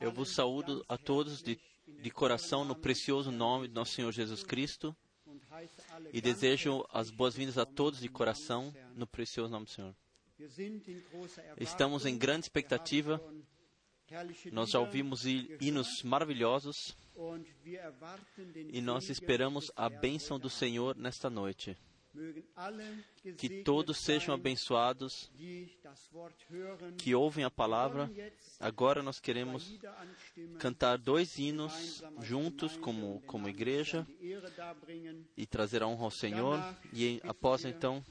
Eu vos saúdo a todos de, de coração no precioso nome do nosso Senhor Jesus Cristo e desejo as boas-vindas a todos de coração no precioso nome do Senhor. Estamos em grande expectativa. Nós já ouvimos hinos maravilhosos e nós esperamos a bênção do Senhor nesta noite. Que todos sejam abençoados, que ouvem a palavra. Agora nós queremos cantar dois hinos juntos como, como igreja e trazer a honra ao Senhor. E após então,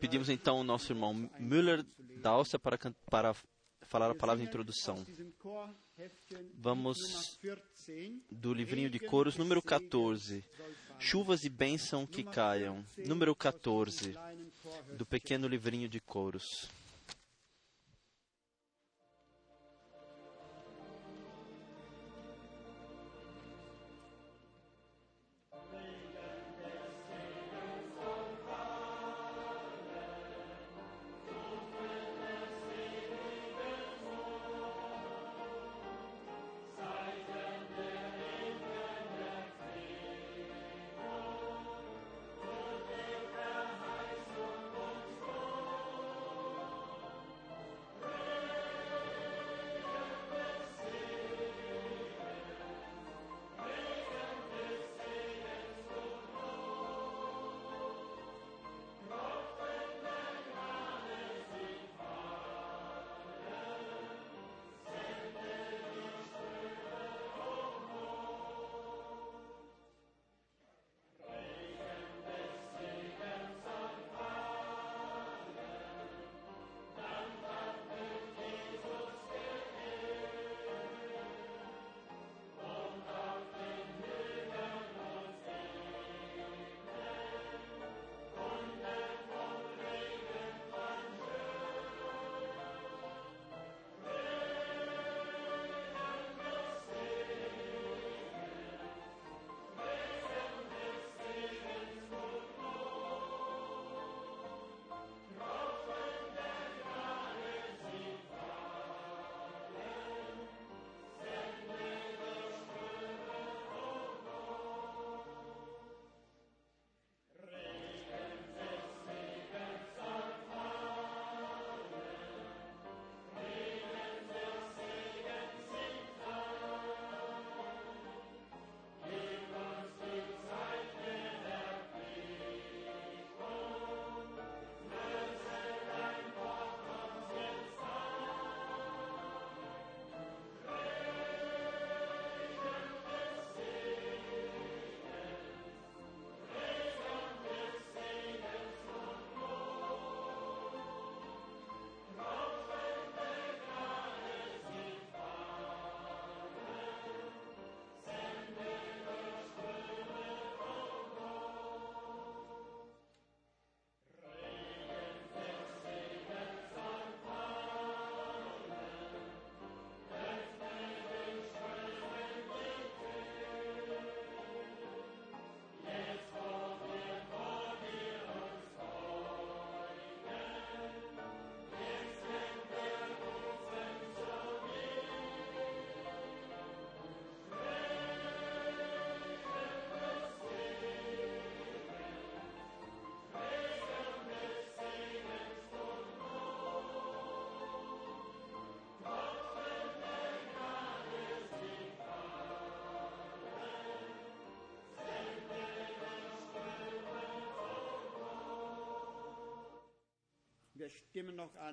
pedimos então ao nosso irmão Müller da Áustria para, para falar a palavra de introdução. Vamos do livrinho de coros, número 14. Chuvas e bênção que caiam. Número 14, do pequeno livrinho de coros.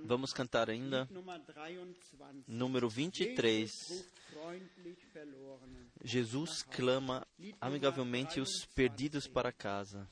Vamos cantar ainda. Número 23. Jesus clama amigavelmente os perdidos para casa.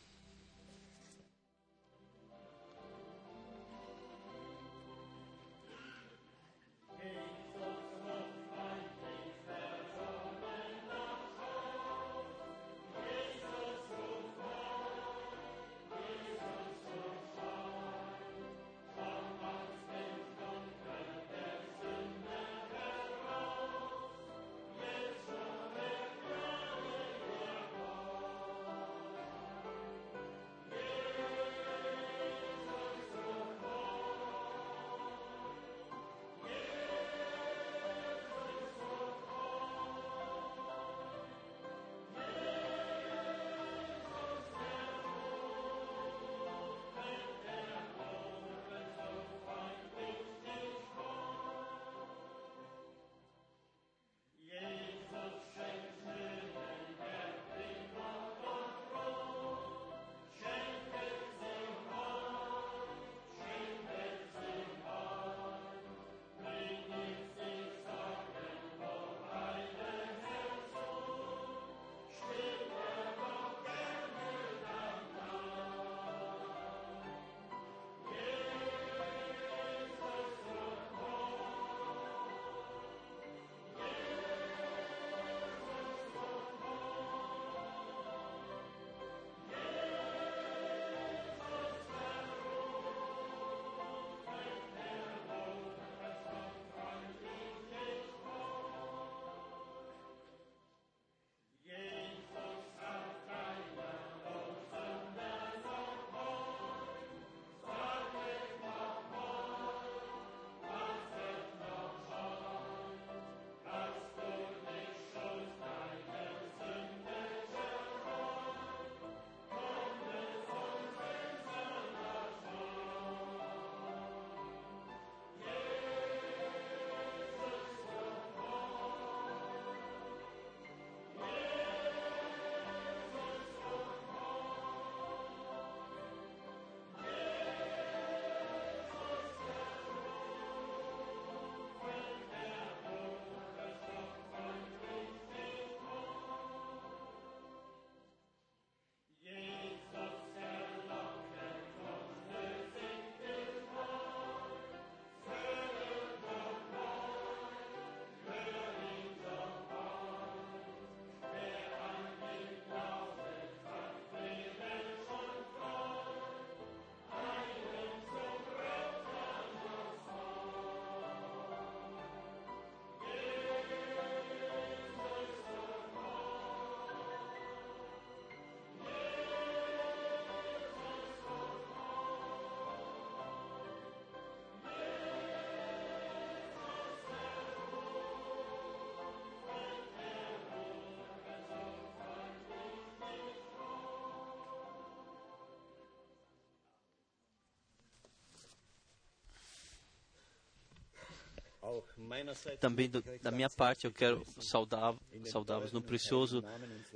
Também do, da minha parte eu quero saudá-los no precioso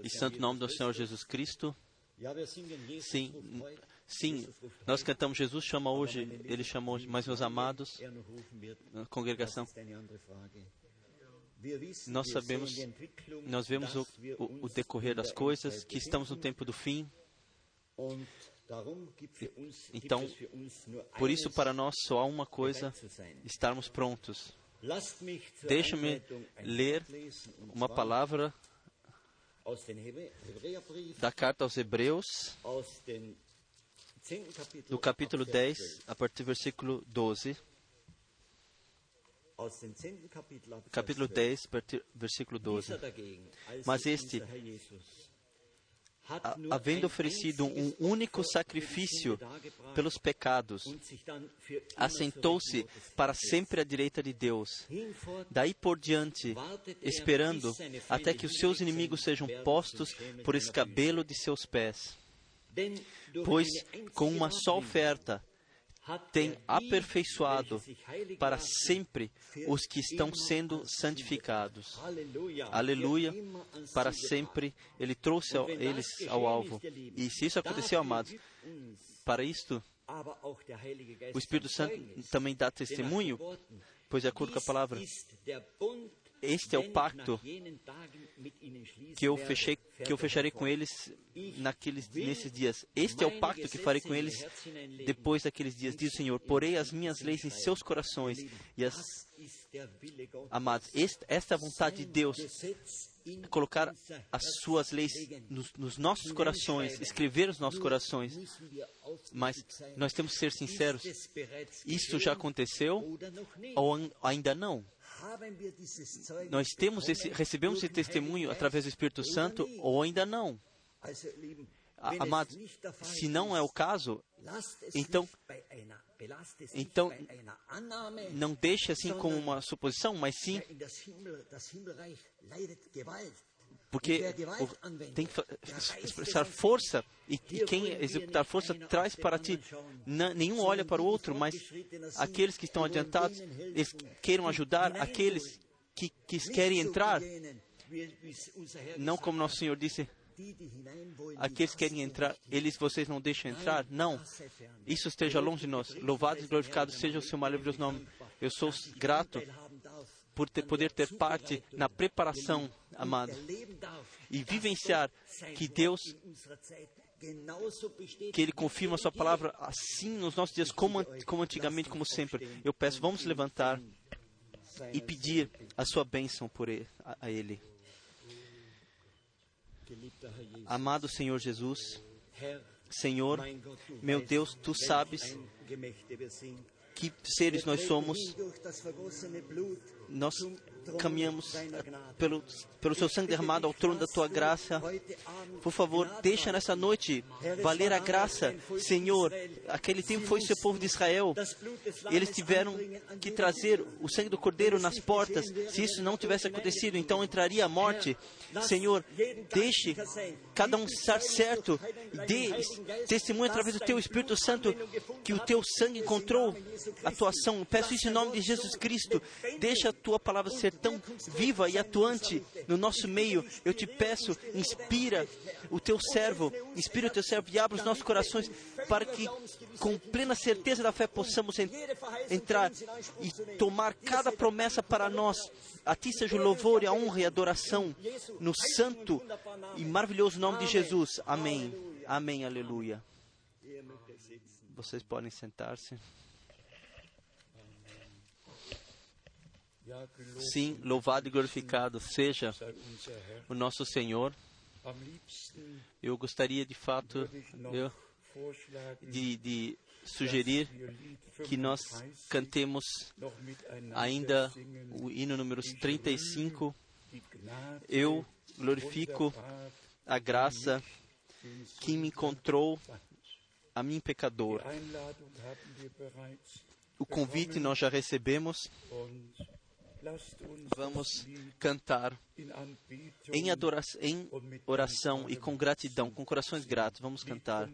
e santo nome do Senhor Jesus Cristo. Sim, sim, nós cantamos Jesus chama hoje, Ele chamou hoje, mas meus amados, congregação, nós sabemos, nós vemos o, o, o decorrer das coisas, que estamos no tempo do fim. Então, por isso para nós só há uma coisa, estarmos prontos. Deixa-me ler uma palavra da carta aos Hebreus, do capítulo 10, a partir do versículo 12. Capítulo 10, versículo 12. Mas este, havendo oferecido um único sacrifício pelos pecados, assentou-se para sempre à direita de Deus. Daí por diante, esperando até que os seus inimigos sejam postos por escabelo de seus pés. Pois com uma só oferta tem aperfeiçoado para sempre os que estão sendo santificados. Aleluia. Para sempre Ele trouxe eles ao alvo. E se isso aconteceu, amados, para isto, o Espírito Santo também dá testemunho, pois, de acordo com a palavra, este é o pacto que eu, fechei, que eu fecharei com eles naqueles, nesses dias. Este é o pacto que farei com eles depois daqueles dias, diz o Senhor. Porei as minhas leis em seus corações. E as, amados, esta, é a vontade de Deus colocar as suas leis nos, nos, nossos corações, escrever nos nossos corações. Mas nós temos que ser sinceros: isso já aconteceu ou ainda não? Nós temos esse, recebemos esse testemunho através do Espírito Santo ou ainda não? Amados, se não é o caso, então, então não deixe assim como uma suposição, mas sim porque tem que expressar força e, e, quem executar força traz para ti. nenhum olha para o outro, mas aqueles que estão adiantados, eles queiram ajudar aqueles que, que querem entrar. Não como nosso Senhor disse, aqueles que querem entrar, eles vocês não deixam entrar? Não. Isso esteja longe de nós. Louvado e glorificado seja o seu maravilhoso nome. Eu sou grato por ter, poder ter parte na preparação, amado, e vivenciar que Deus, que Ele confirma a Sua palavra assim nos nossos dias, como, como antigamente, como sempre. Eu peço, vamos levantar e pedir a Sua bênção por ele, a, a Ele. Amado Senhor Jesus, Senhor, meu Deus, Tu sabes que seres nós somos. Nós caminhamos pelo, pelo seu sangue derramado ao trono da tua graça. Por favor, deixa nessa noite valer a graça. Senhor, aquele tempo foi seu povo de Israel. Eles tiveram que trazer o sangue do cordeiro nas portas. Se isso não tivesse acontecido, então entraria a morte. Senhor, deixe cada um estar certo dê testemunho através do teu Espírito Santo que o teu sangue encontrou atuação. Peço isso em nome de Jesus Cristo. Deixa a tua palavra ser tão viva e atuante no nosso meio. Eu te peço, inspira o teu servo, inspira o teu servo e abra os nossos corações para que, com plena certeza da fé, possamos entrar e tomar cada promessa para nós. A ti seja o louvor e a honra e a adoração no santo e maravilhoso nome de Jesus. Amém. Amém. Aleluia. Vocês podem sentar-se. Sim, louvado e glorificado seja o nosso Senhor. Eu gostaria de fato eu, de, de sugerir que nós cantemos ainda o hino número 35. Eu glorifico a graça que me encontrou a mim pecador. O convite nós já recebemos Vamos cantar em, adoração, em oração e com gratidão, com corações gratos. Vamos cantar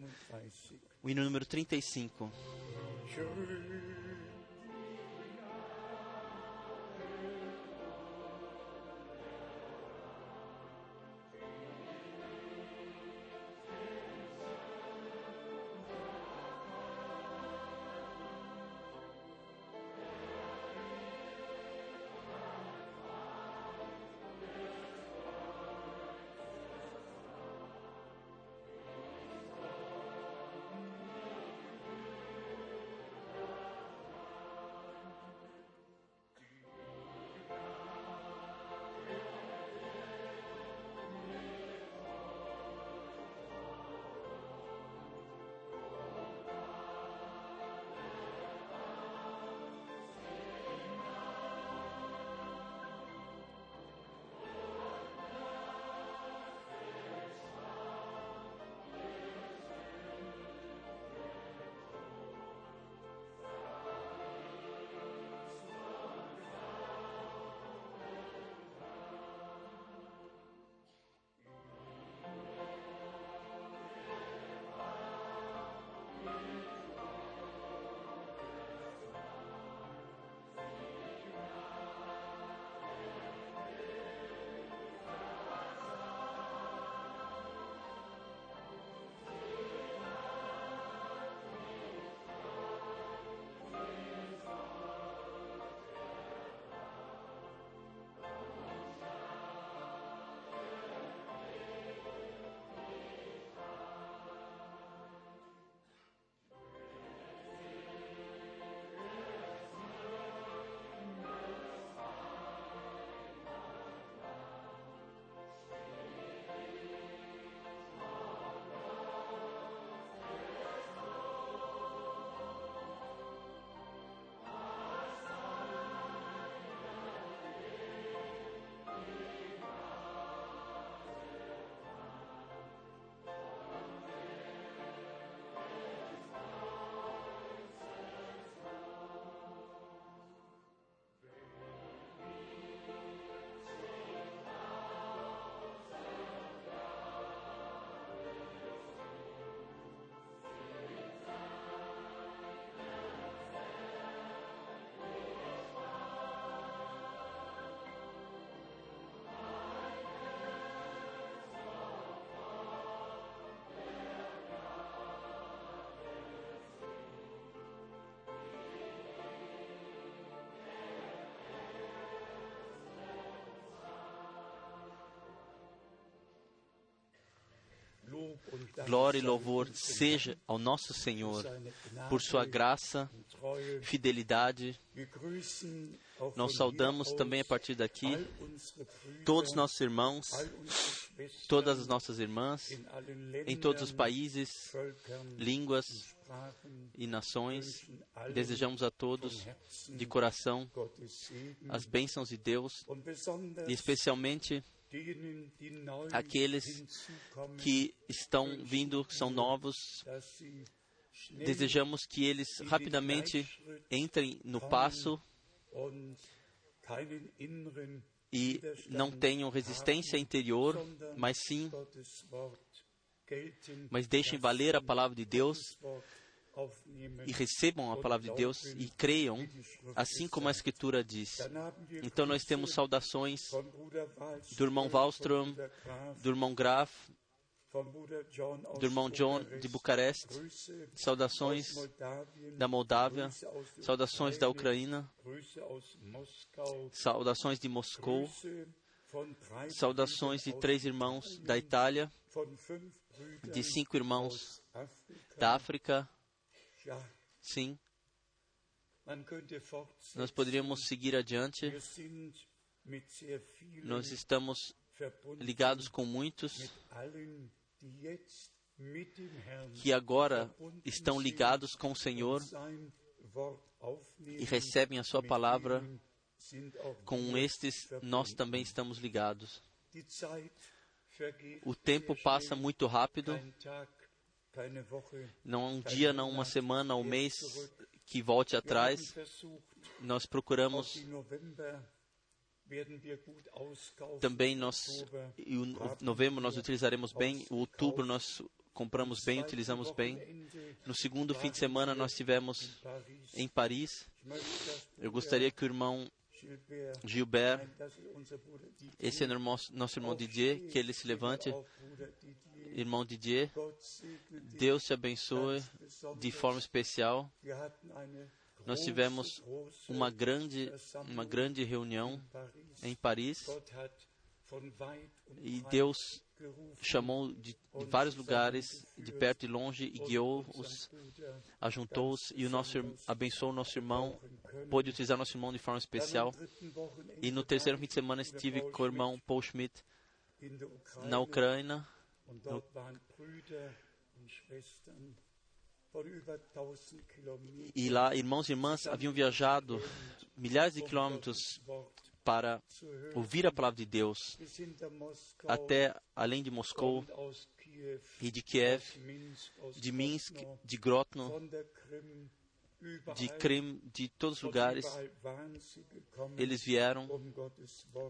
o hino número 35. Glória e louvor seja ao nosso Senhor por sua graça, fidelidade. Nós saudamos também a partir daqui todos os nossos irmãos, todas as nossas irmãs, em todos os países, línguas e nações. Desejamos a todos de coração as bênçãos de Deus e especialmente aqueles que estão vindo, são novos. Desejamos que eles rapidamente entrem no passo e não tenham resistência interior, mas sim, mas deixem valer a palavra de Deus e recebam a palavra de Deus e creiam, assim como a Escritura diz. Então nós temos saudações do irmão Wallström, do irmão Graf, do irmão John de Bucareste, saudações da Moldávia, saudações da Ucrânia, saudações de Moscou, saudações de três irmãos da Itália, de cinco irmãos da África. Sim, nós poderíamos seguir adiante. Nós estamos ligados com muitos que agora estão ligados com o Senhor e recebem a Sua palavra. Com estes, nós também estamos ligados. O tempo passa muito rápido. Não há um dia, não uma semana, um mês que volte atrás. Nós procuramos também nós, em novembro nós utilizaremos bem, o outubro nós compramos bem, utilizamos bem. No segundo fim de semana nós tivemos em Paris. Eu gostaria que o irmão Gilbert, esse é nosso, nosso irmão Didier, que ele se levante. Irmão Didier, Deus te abençoe de forma especial. Nós tivemos uma grande, uma grande reunião em Paris e Deus chamou de, vários lugares, de perto e longe, e guiou-os, ajuntou-os e o nosso, abençoou o nosso irmão, pôde utilizar nosso irmão de forma especial. E no terceiro fim de semana estive com o irmão Paul Schmidt na Ucrânia. No, e lá, irmãos e irmãs haviam viajado milhares de quilômetros para ouvir a palavra de Deus, até além de Moscou e de Kiev, de Minsk, de Grotno, de Krim, de todos os lugares, eles vieram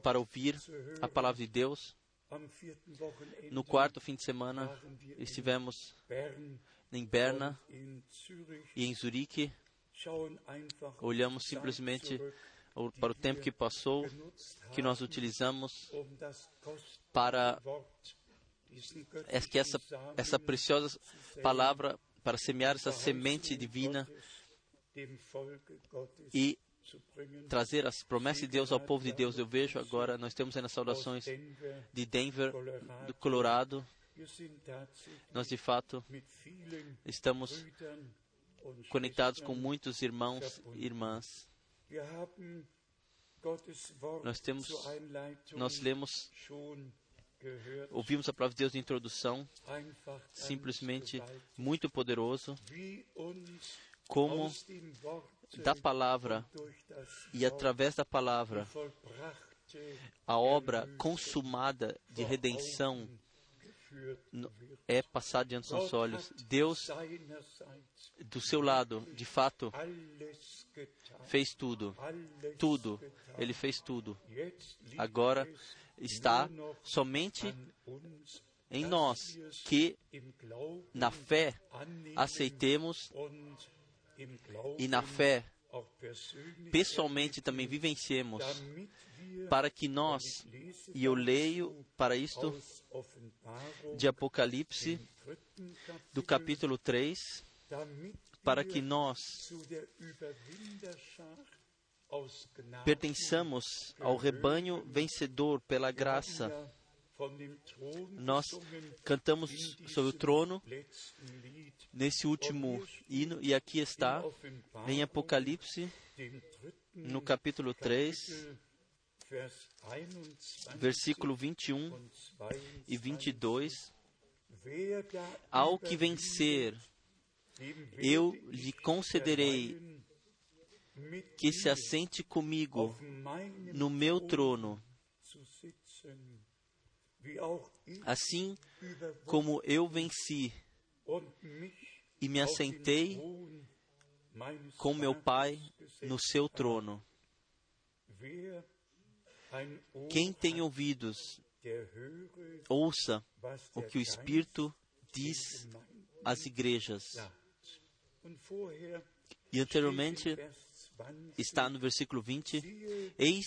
para ouvir a palavra de Deus. No quarto fim de semana, estivemos em Berna e em Zurique. Olhamos simplesmente para o tempo que passou, que nós utilizamos para que essa, essa preciosa palavra, para semear essa semente divina e trazer as promessas de Deus ao povo de Deus. Eu vejo agora, nós temos aí nas saudações de Denver, do Colorado, nós, de fato, estamos conectados com muitos irmãos e irmãs. Nós temos, nós lemos, ouvimos a palavra de Deus de introdução, simplesmente muito poderoso, como da palavra e através da palavra a obra consumada de redenção é passar diante dos nossos olhos. Deus, do seu lado, de fato, fez tudo. Tudo. Ele fez tudo. Agora está somente em nós que, na fé, aceitemos e na fé, pessoalmente também vivenciemos para que nós, e eu leio para isto de Apocalipse, do capítulo 3, para que nós pertençamos ao rebanho vencedor pela graça Nós cantamos sobre o trono nesse último hino, e aqui está em Apocalipse, no capítulo 3, versículo 21 e 22. Ao que vencer, eu lhe concederei que se assente comigo no meu trono, assim como eu venci e me assentei com meu Pai no seu trono. Quem tem ouvidos, ouça o que o Espírito diz às igrejas. E anteriormente está no versículo 20: Eis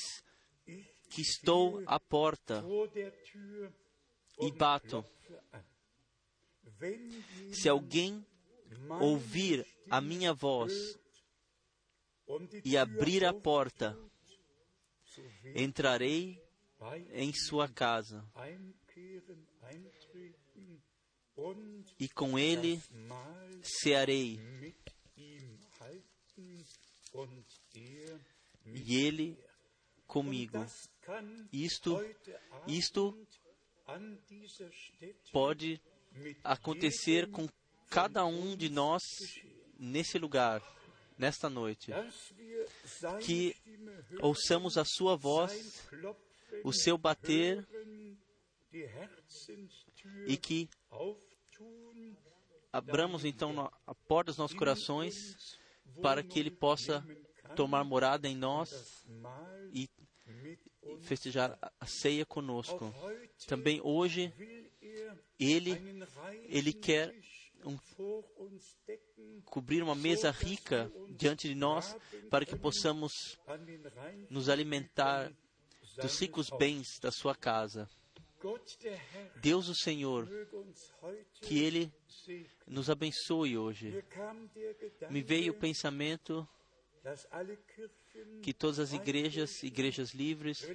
que estou à porta e bato. Se alguém ouvir a minha voz e abrir a porta, entrarei em sua casa e com ele cearei e ele comigo. Isto, isto pode acontecer com cada um de nós nesse lugar, nesta noite. Que ouçamos a sua voz, o seu bater e que abramos então a porta dos nossos corações para que Ele possa tomar morada em nós e festejar a ceia conosco. Também hoje, Ele, Ele quer um, cobrir uma mesa rica diante de nós para que possamos nos alimentar dos ricos bens da sua casa. Deus o Senhor, que Ele nos abençoe hoje. Me veio o pensamento que todas as igrejas, igrejas livres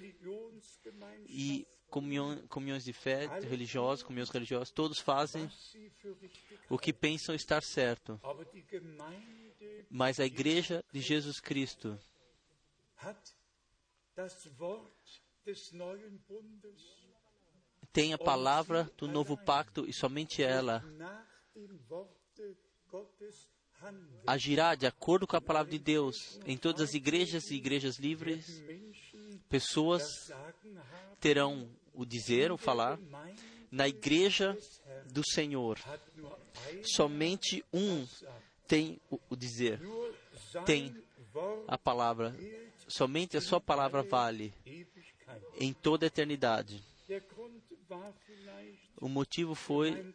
e comunhões de fé religiosas, comunhões religiosas, todos fazem o que pensam estar certo. Mas a igreja de Jesus Cristo tem a palavra do novo pacto e somente ela agirá de acordo com a palavra de Deus em todas as igrejas e igrejas livres. Pessoas terão o dizer, o falar. Na igreja do Senhor, somente um tem o dizer, tem a palavra. Somente a sua palavra vale em toda a eternidade. O motivo foi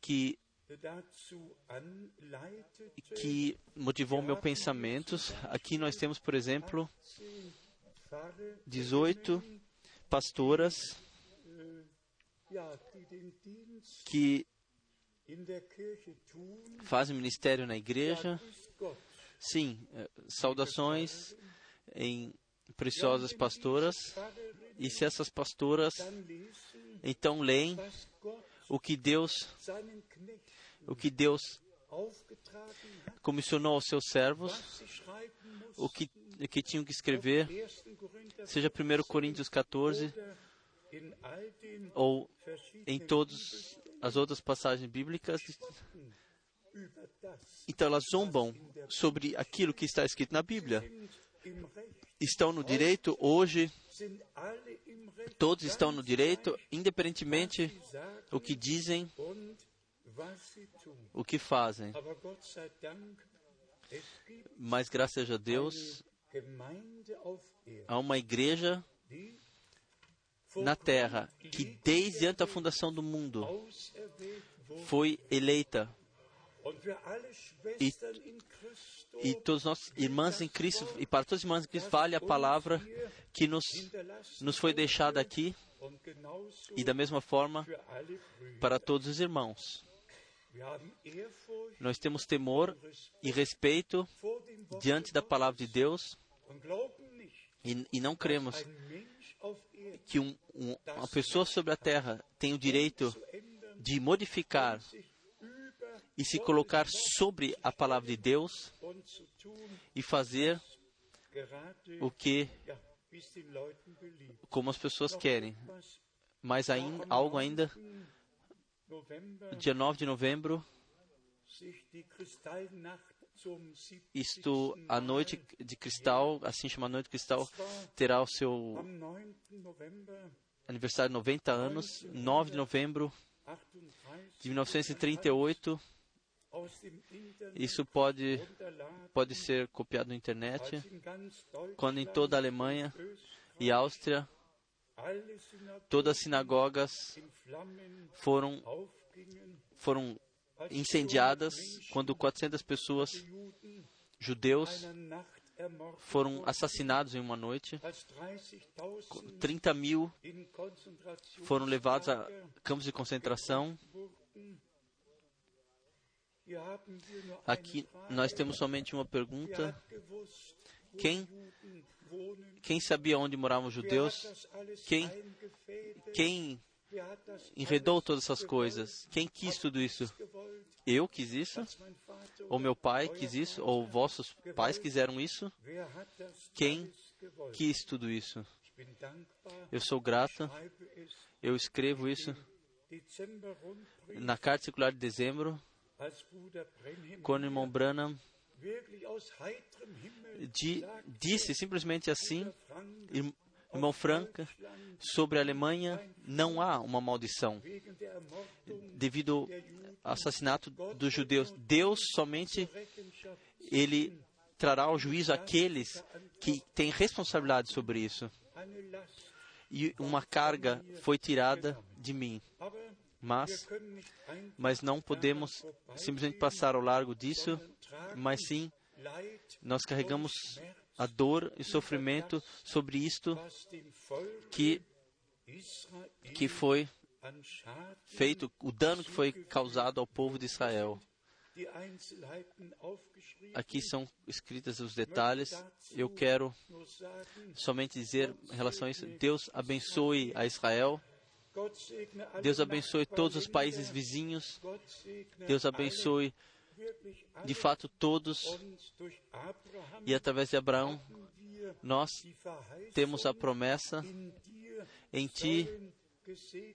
que que motivou meu pensamentos. Aqui nós temos, por exemplo, 18 pastoras que fazem ministério na igreja. Sim, eh, saudações em preciosas pastoras. E se essas pastoras então leem o que Deus o que Deus comissionou aos seus servos, o que, que tinham que escrever, seja 1 Coríntios 14 ou em todas as outras passagens bíblicas. Então elas zombam sobre aquilo que está escrito na Bíblia. Estão no direito hoje, todos estão no direito, independentemente o que dizem o que fazem. Mas graças a Deus, há uma igreja na terra que desde antes da fundação do mundo foi eleita e, e todos nós, irmãs em Cristo, e para todas as irmãs em Cristo, vale a palavra que nos, nos foi deixada aqui, e da mesma forma para todos os irmãos. Nós temos temor e respeito diante da palavra de Deus e, e não cremos que um, um, uma pessoa sobre a terra tem o direito de modificar e se colocar sobre a palavra de Deus e fazer o que como as pessoas querem. Mas ainda, algo ainda, dia 9 de novembro, isto, a noite de cristal, assim chama noite de cristal, terá o seu aniversário de 90 anos, 9 de novembro de 1938. Isso pode, pode ser copiado na internet, quando em toda a Alemanha e Áustria, todas as sinagogas foram, foram incendiadas, quando 400 pessoas, judeus, foram assassinados em uma noite. 30 mil foram levados a campos de concentração. Aqui nós temos somente uma pergunta. Quem, quem sabia onde moravam os judeus? Quem, quem enredou todas essas coisas? Quem quis tudo isso? Eu quis isso? Ou meu pai quis isso? Ou vossos pais quiseram isso? Quem quis tudo isso? Eu sou grato. Eu escrevo isso na carta circular de dezembro, quando o irmão Branham disse simplesmente assim, irmão Franca, sobre a Alemanha não há uma maldição devido ao assassinato dos judeus. Deus somente ele trará ao juízo aqueles que têm responsabilidade sobre isso. E uma carga foi tirada de mim. Mas, mas não podemos simplesmente passar ao largo disso, mas sim nós carregamos a dor e sofrimento sobre isto que, que foi feito, o dano que foi causado ao povo de Israel. Aqui são escritos os detalhes. Eu quero somente dizer em relação a isso: Deus abençoe a Israel. Deus abençoe todos os países vizinhos. Deus abençoe de fato todos. E através de Abraão, nós temos a promessa: em ti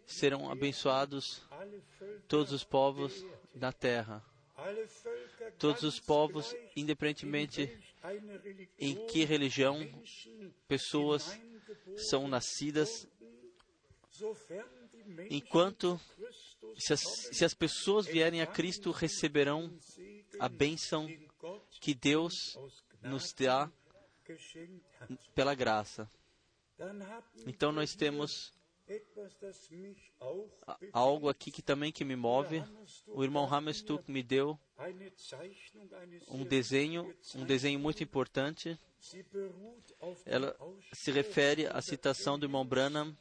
serão abençoados todos os povos da terra. Todos os povos, independentemente em que religião pessoas são nascidas, enquanto se as, se as pessoas vierem a Cristo, receberão a bênção que Deus nos dá pela graça. Então nós temos algo aqui que também que me move. O irmão Hamestuk me deu um desenho, um desenho muito importante. Ela se refere à citação do irmão Branham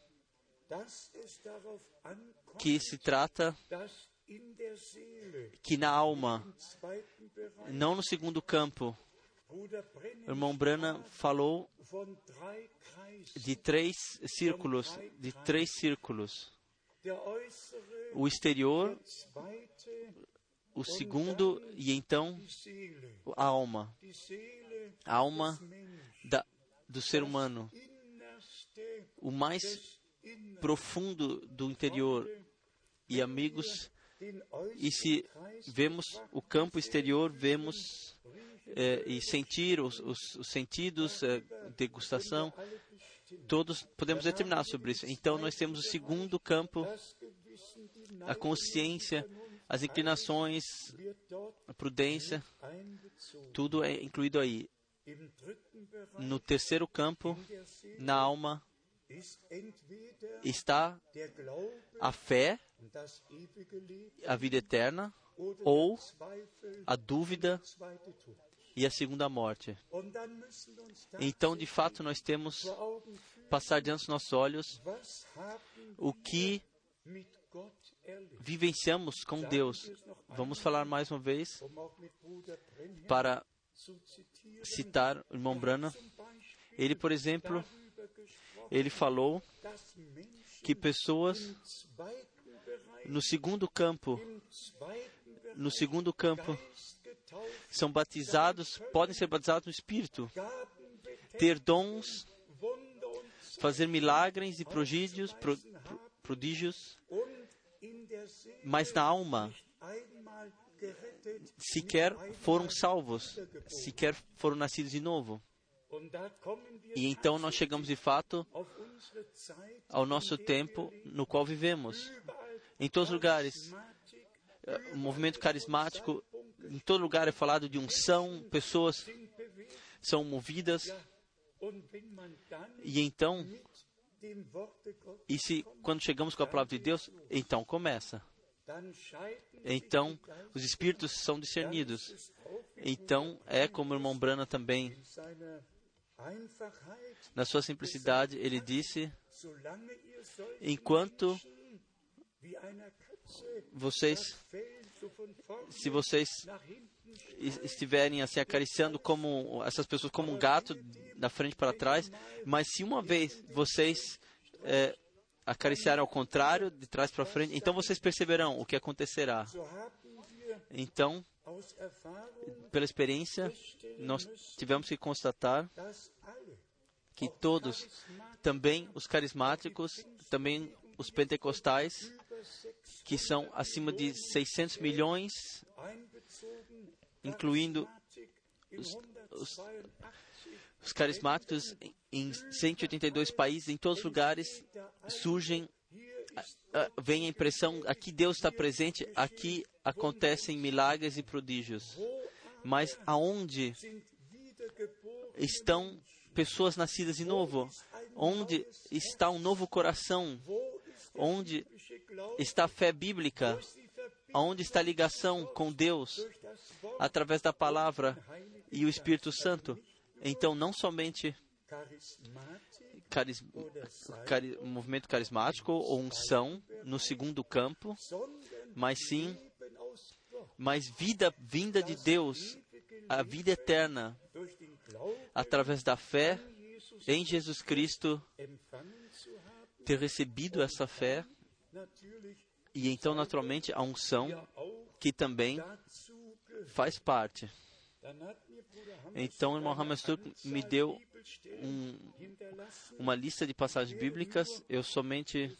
que se trata que na alma, não no segundo campo, o irmão Branham falou de três círculos, de três círculos. O exterior, o segundo e então a alma. A alma da, do ser humano. O mais profundo do interior. E amigos, e se vemos o campo exterior, vemos é, e sentir os, os, os sentidos, é, degustação, todos podemos determinar sobre isso. Então, nós temos o segundo campo, a consciência, as inclinações, a prudência, tudo é incluído aí. No terceiro campo, na alma, está a fé, a vida eterna, ou a dúvida e a segunda morte. Então, de fato, nós temos passar diante dos nossos olhos o que vivenciamos com Deus. Vamos falar mais uma vez para citar o irmão Brana. Ele, por exemplo, ele falou que pessoas no segundo campo, no segundo campo, são batizados, podem ser batizados no Espírito, ter dons, fazer milagres e prodígios, pro, pro, prodígios, mas na alma sequer foram salvos, sequer foram nascidos de novo. E então nós chegamos de fato ao nosso tempo no qual vivemos. Em todos os lugares, o movimento carismático, em todo lugar é falado de unção, pessoas são movidas. E então, e se quando chegamos com a palavra de Deus, então começa. Então, os espíritos são discernidos. Então, é como o irmão Brana também, na sua simplicidade, ele disse: enquanto vocês, se vocês estiverem assim acariciando como essas pessoas como um gato da frente para trás, mas se uma vez vocês é, acariciarem ao contrário, de trás para frente, então vocês perceberão o que acontecerá. Então, pela experiência, nós tivemos que constatar que todos, também os carismáticos, também os pentecostais, que são acima de 600 milhões, incluindo os, os, os carismáticos em 182 países, em todos os lugares, surgem, vem a impressão, aqui Deus está presente, aqui acontecem milagres e prodígios. Mas aonde estão pessoas nascidas de novo? Onde está um novo coração? Onde está a fé bíblica? Onde está a ligação com Deus através da palavra e o Espírito Santo? Então, não somente cari, movimento carismático ou unção no segundo campo, mas sim, mas vida vinda de Deus, a vida eterna, através da fé em Jesus Cristo, ter recebido essa fé, e então, naturalmente, a unção que também faz parte. Então, o irmão Hammersturk me deu um, uma lista de passagens bíblicas. Eu somente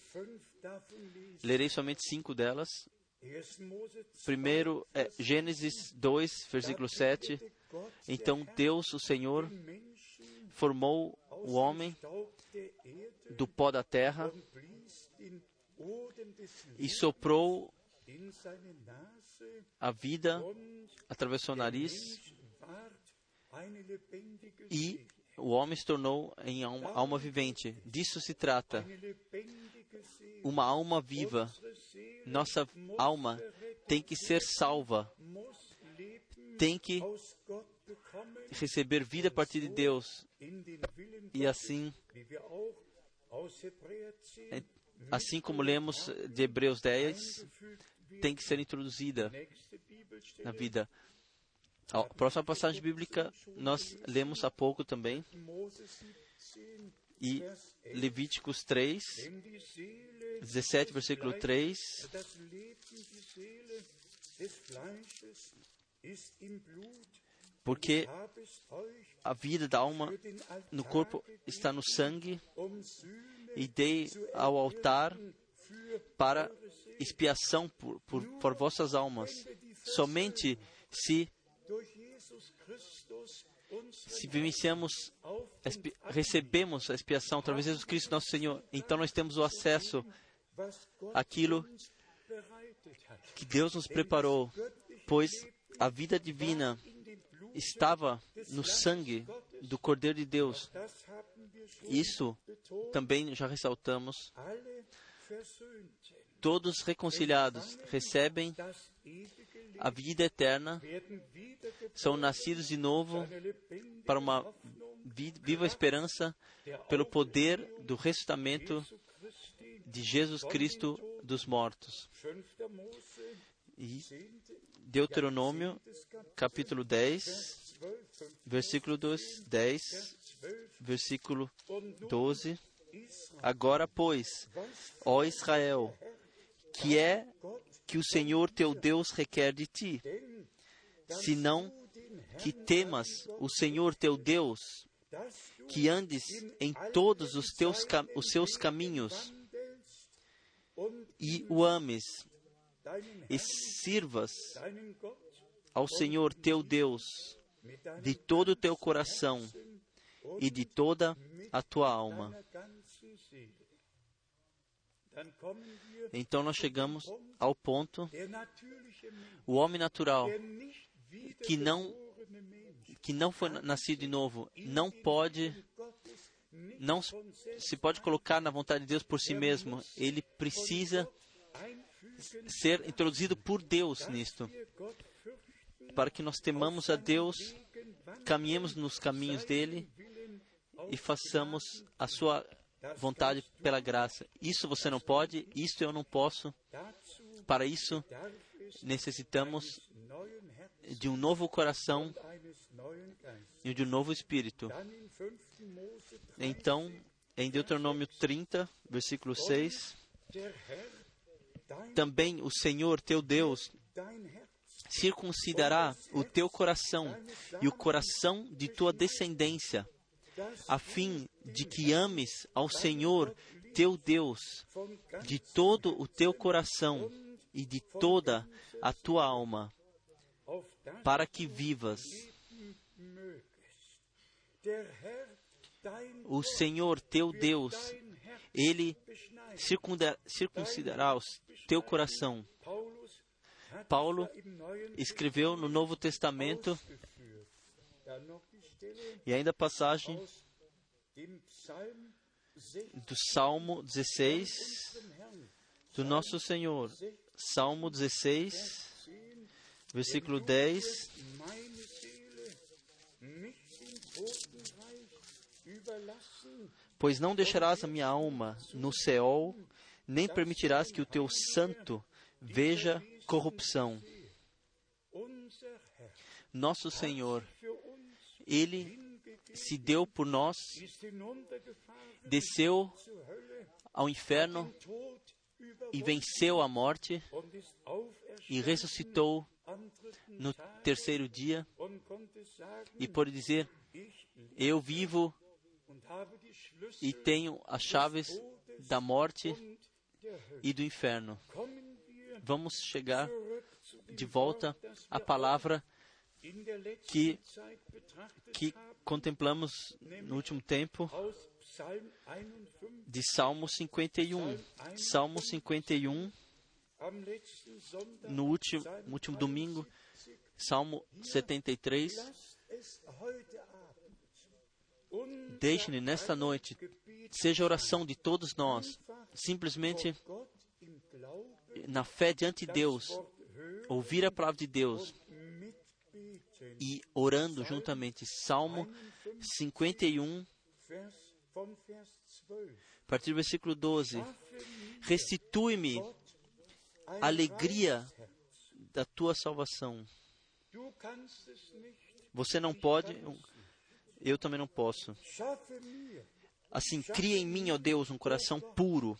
lerei somente cinco delas. Primeiro, é Gênesis 2, versículo 7. Então Deus, o Senhor, formou o homem do pó da terra e soprou a vida através do nariz e o homem se tornou em alma, alma vivente. Disso se trata. Uma alma viva. Nossa alma tem que ser salva. Tem que receber vida a partir de Deus. E assim, assim como lemos de Hebreus 10, tem que ser introduzida na vida. A próxima passagem bíblica nós lemos há pouco também. E Levíticos 3, 17, versículo 3. Porque a vida da alma no corpo está no sangue, e dei ao altar para expiação por, por, por vossas almas. Somente se se vivenciamos, recebemos a expiação através de Jesus Cristo, nosso Senhor, então nós temos o acesso àquilo que Deus nos preparou, pois a vida divina estava no sangue do Cordeiro de Deus. Isso também já ressaltamos. Todos reconciliados recebem a vida eterna, são nascidos de novo para uma viva esperança pelo poder do ressuscitamento de Jesus Cristo dos mortos. E Deuteronômio, capítulo 10, versículo 10, versículo 12. Agora, pois, ó Israel, que é que o Senhor teu Deus requer de ti, senão que temas o Senhor teu Deus, que andes em todos os, teus, os seus caminhos e o ames e sirvas ao Senhor teu Deus de todo o teu coração e de toda a tua alma. Então nós chegamos ao ponto, o homem natural, que não, que não foi nascido de novo, não pode, não se pode colocar na vontade de Deus por si mesmo. Ele precisa ser introduzido por Deus nisto, para que nós temamos a Deus, caminhemos nos caminhos dele e façamos a sua vontade pela graça. Isso você não pode, isso eu não posso. Para isso, necessitamos de um novo coração e de um novo espírito. Então, em Deuteronômio 30, versículo 6, também o Senhor teu Deus circuncidará o teu coração e o coração de tua descendência, a fim de que ames ao Senhor teu Deus de todo o teu coração e de toda a tua alma, para que vivas. O Senhor teu Deus, Ele circuncidará o teu coração. Paulo escreveu no Novo Testamento e ainda a passagem do Salmo 16 do nosso Senhor. Salmo 16, versículo 10. Pois não deixarás a minha alma no céu, nem permitirás que o teu santo veja corrupção. Nosso Senhor, Ele se deu por nós, desceu ao inferno e venceu a morte e ressuscitou no terceiro dia e pode dizer: Eu vivo e tenho as chaves da morte e do inferno. Vamos chegar de volta à palavra que, que contemplamos no último tempo de Salmo 51. Salmo 51, no último, último domingo, Salmo 73. Deixe-me nesta noite, seja a oração de todos nós, simplesmente na fé diante de Deus, ouvir a palavra de Deus e orando juntamente. Salmo 51, a partir do versículo 12. Restitui-me a alegria da tua salvação. Você não pode, eu também não posso. Assim, cria em mim, ó Deus, um coração puro.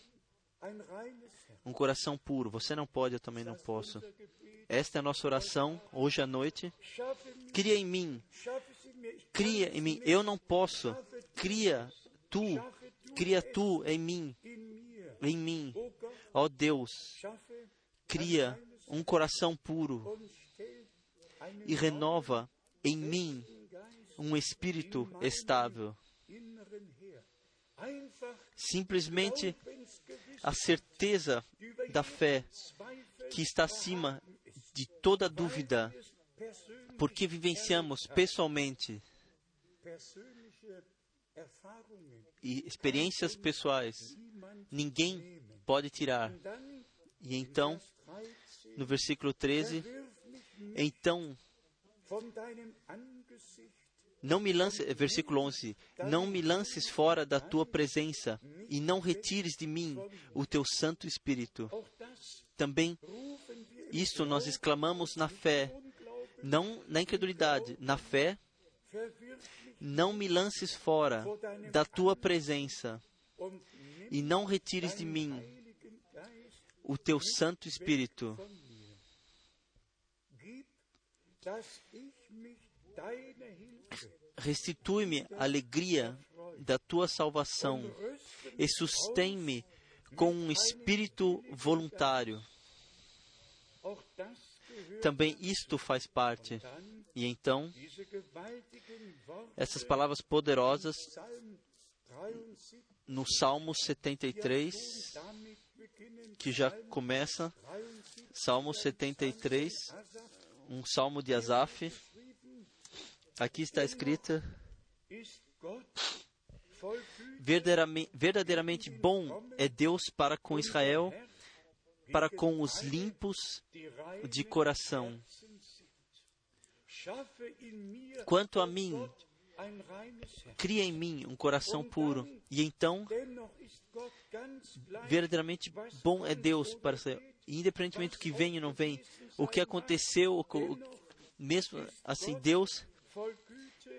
Um coração puro. Você não pode, eu também não posso. Esta é a nossa oração hoje à noite. Cria em mim. Cria em mim. Eu não posso. Cria tu. Cria tu em mim. Em mim. Ó Deus. Cria um coração puro e renova em mim um espírito estável. Simplesmente a certeza da fé que está acima de toda dúvida, porque vivenciamos pessoalmente e experiências pessoais, ninguém pode tirar. E então, no versículo 13, então não me lances, versículo 11, não me lances fora da tua presença e não retires de mim o teu Santo Espírito. Também isso nós exclamamos na fé, não na incredulidade, na fé. Não me lances fora da tua presença e não retires de mim o teu Santo Espírito. Restitui-me a alegria da tua salvação e sustém-me com um espírito voluntário. Também isto faz parte. E então, essas palavras poderosas no Salmo 73, que já começa, Salmo 73, um salmo de Asaf. Aqui está escrita: verdadeiramente, verdadeiramente bom é Deus para com Israel, para com os limpos de coração. Quanto a mim, cria em mim um coração puro, e então, verdadeiramente bom é Deus para Israel. Independentemente do que vem ou não vem, o que aconteceu, mesmo assim, Deus,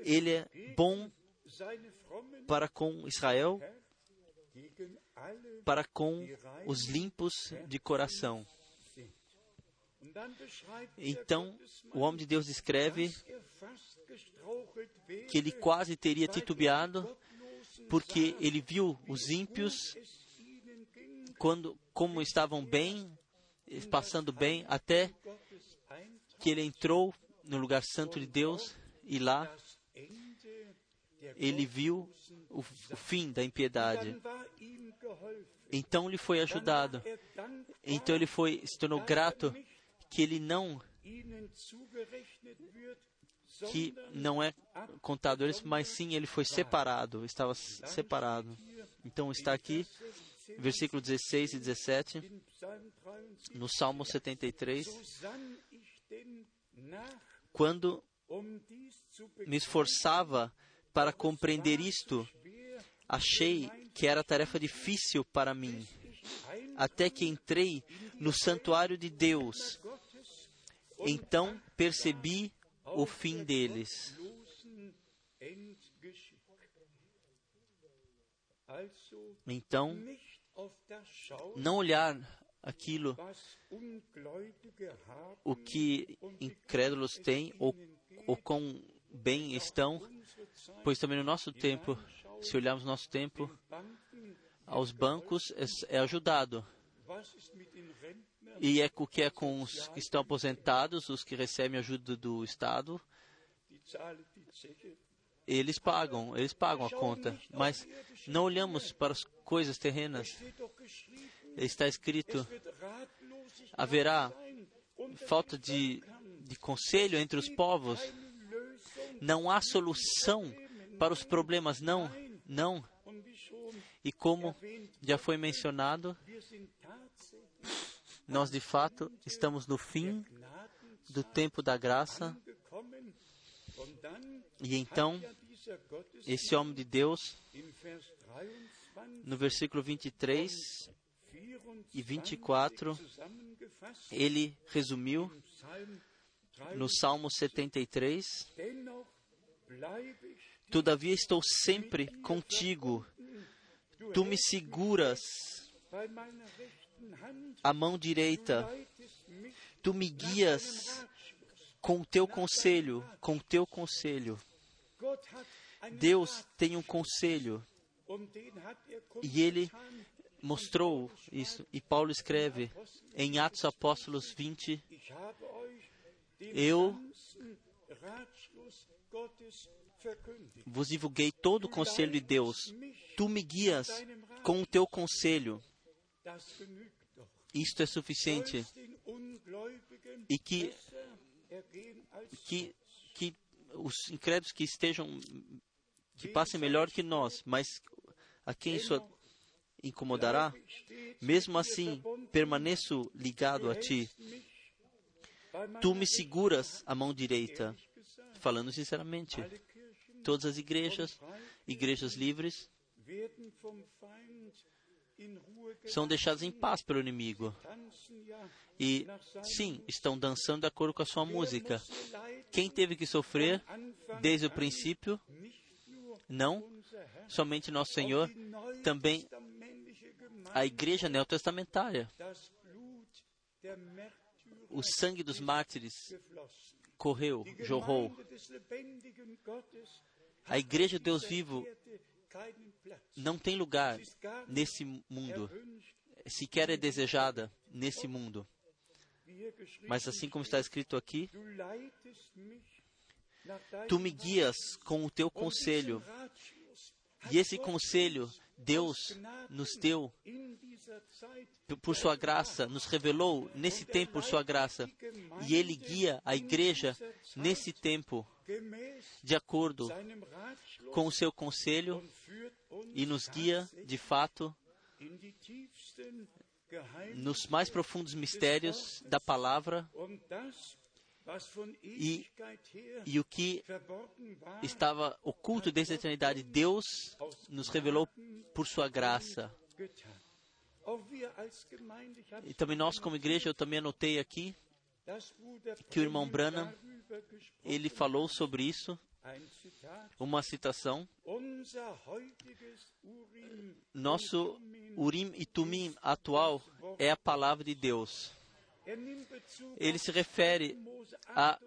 Ele é bom para com Israel, para com os limpos de coração. Então, o homem de Deus escreve que ele quase teria titubeado porque ele viu os ímpios quando como estavam bem, passando bem, até que ele entrou no lugar santo de Deus e lá ele viu o, o fim da impiedade. Então lhe foi ajudado. Então ele foi se tornou grato que ele não que não é contado eles, mas sim ele foi separado, estava separado. Então está aqui, versículo 16 e 17, no Salmo 73. Quando me esforçava para compreender isto, achei que era tarefa difícil para mim, até que entrei no santuário de Deus. Então percebi o fim deles. Então, não olhar aquilo o que incrédulos têm ou, ou quão bem estão, pois também no nosso tempo, se olharmos nosso tempo, aos bancos é, é ajudado. E é o que é com os que estão aposentados, os que recebem ajuda do Estado, eles pagam, eles pagam a conta, mas não olhamos para as coisas terrenas. Está escrito: haverá falta de, de conselho entre os povos, não há solução para os problemas, não, não. E como já foi mencionado, nós de fato estamos no fim do tempo da graça. E então, esse homem de Deus, no versículo 23 e 24, ele resumiu no Salmo 73: Todavia estou sempre contigo, tu me seguras a mão direita, tu me guias com o teu conselho, com o teu conselho. Deus tem um conselho e ele mostrou isso. E Paulo escreve em Atos Apóstolos 20: Eu vos divulguei todo o conselho de Deus. Tu me guias com o teu conselho. Isto é suficiente. E que, que, que os incrédulos que estejam, que passem melhor que nós, mas a quem isso incomodará, mesmo assim permaneço ligado a ti. Tu me seguras a mão direita, falando sinceramente. Todas as igrejas, igrejas livres, são deixados em paz pelo inimigo. E, sim, estão dançando de acordo com a sua música. Quem teve que sofrer desde o princípio Não somente nosso Senhor, também a igreja neotestamentária. O sangue dos mártires correu, jorrou. A igreja de Deus vivo não tem lugar nesse mundo, sequer é desejada nesse mundo. Mas assim como está escrito aqui, tu me guias com o teu conselho. E esse conselho Deus nos deu por sua graça, nos revelou nesse tempo por sua graça. E Ele guia a igreja nesse tempo, de acordo com o seu conselho, e nos guia, de fato, nos mais profundos mistérios da palavra e, e, o que estava oculto desde a eternidade, Deus nos revelou por sua graça. E também nós, como igreja, eu também anotei aqui que o irmão Branham, ele falou sobre isso, uma citação. Nosso Urim e Tumim atual é a palavra de Deus. Ele se refere a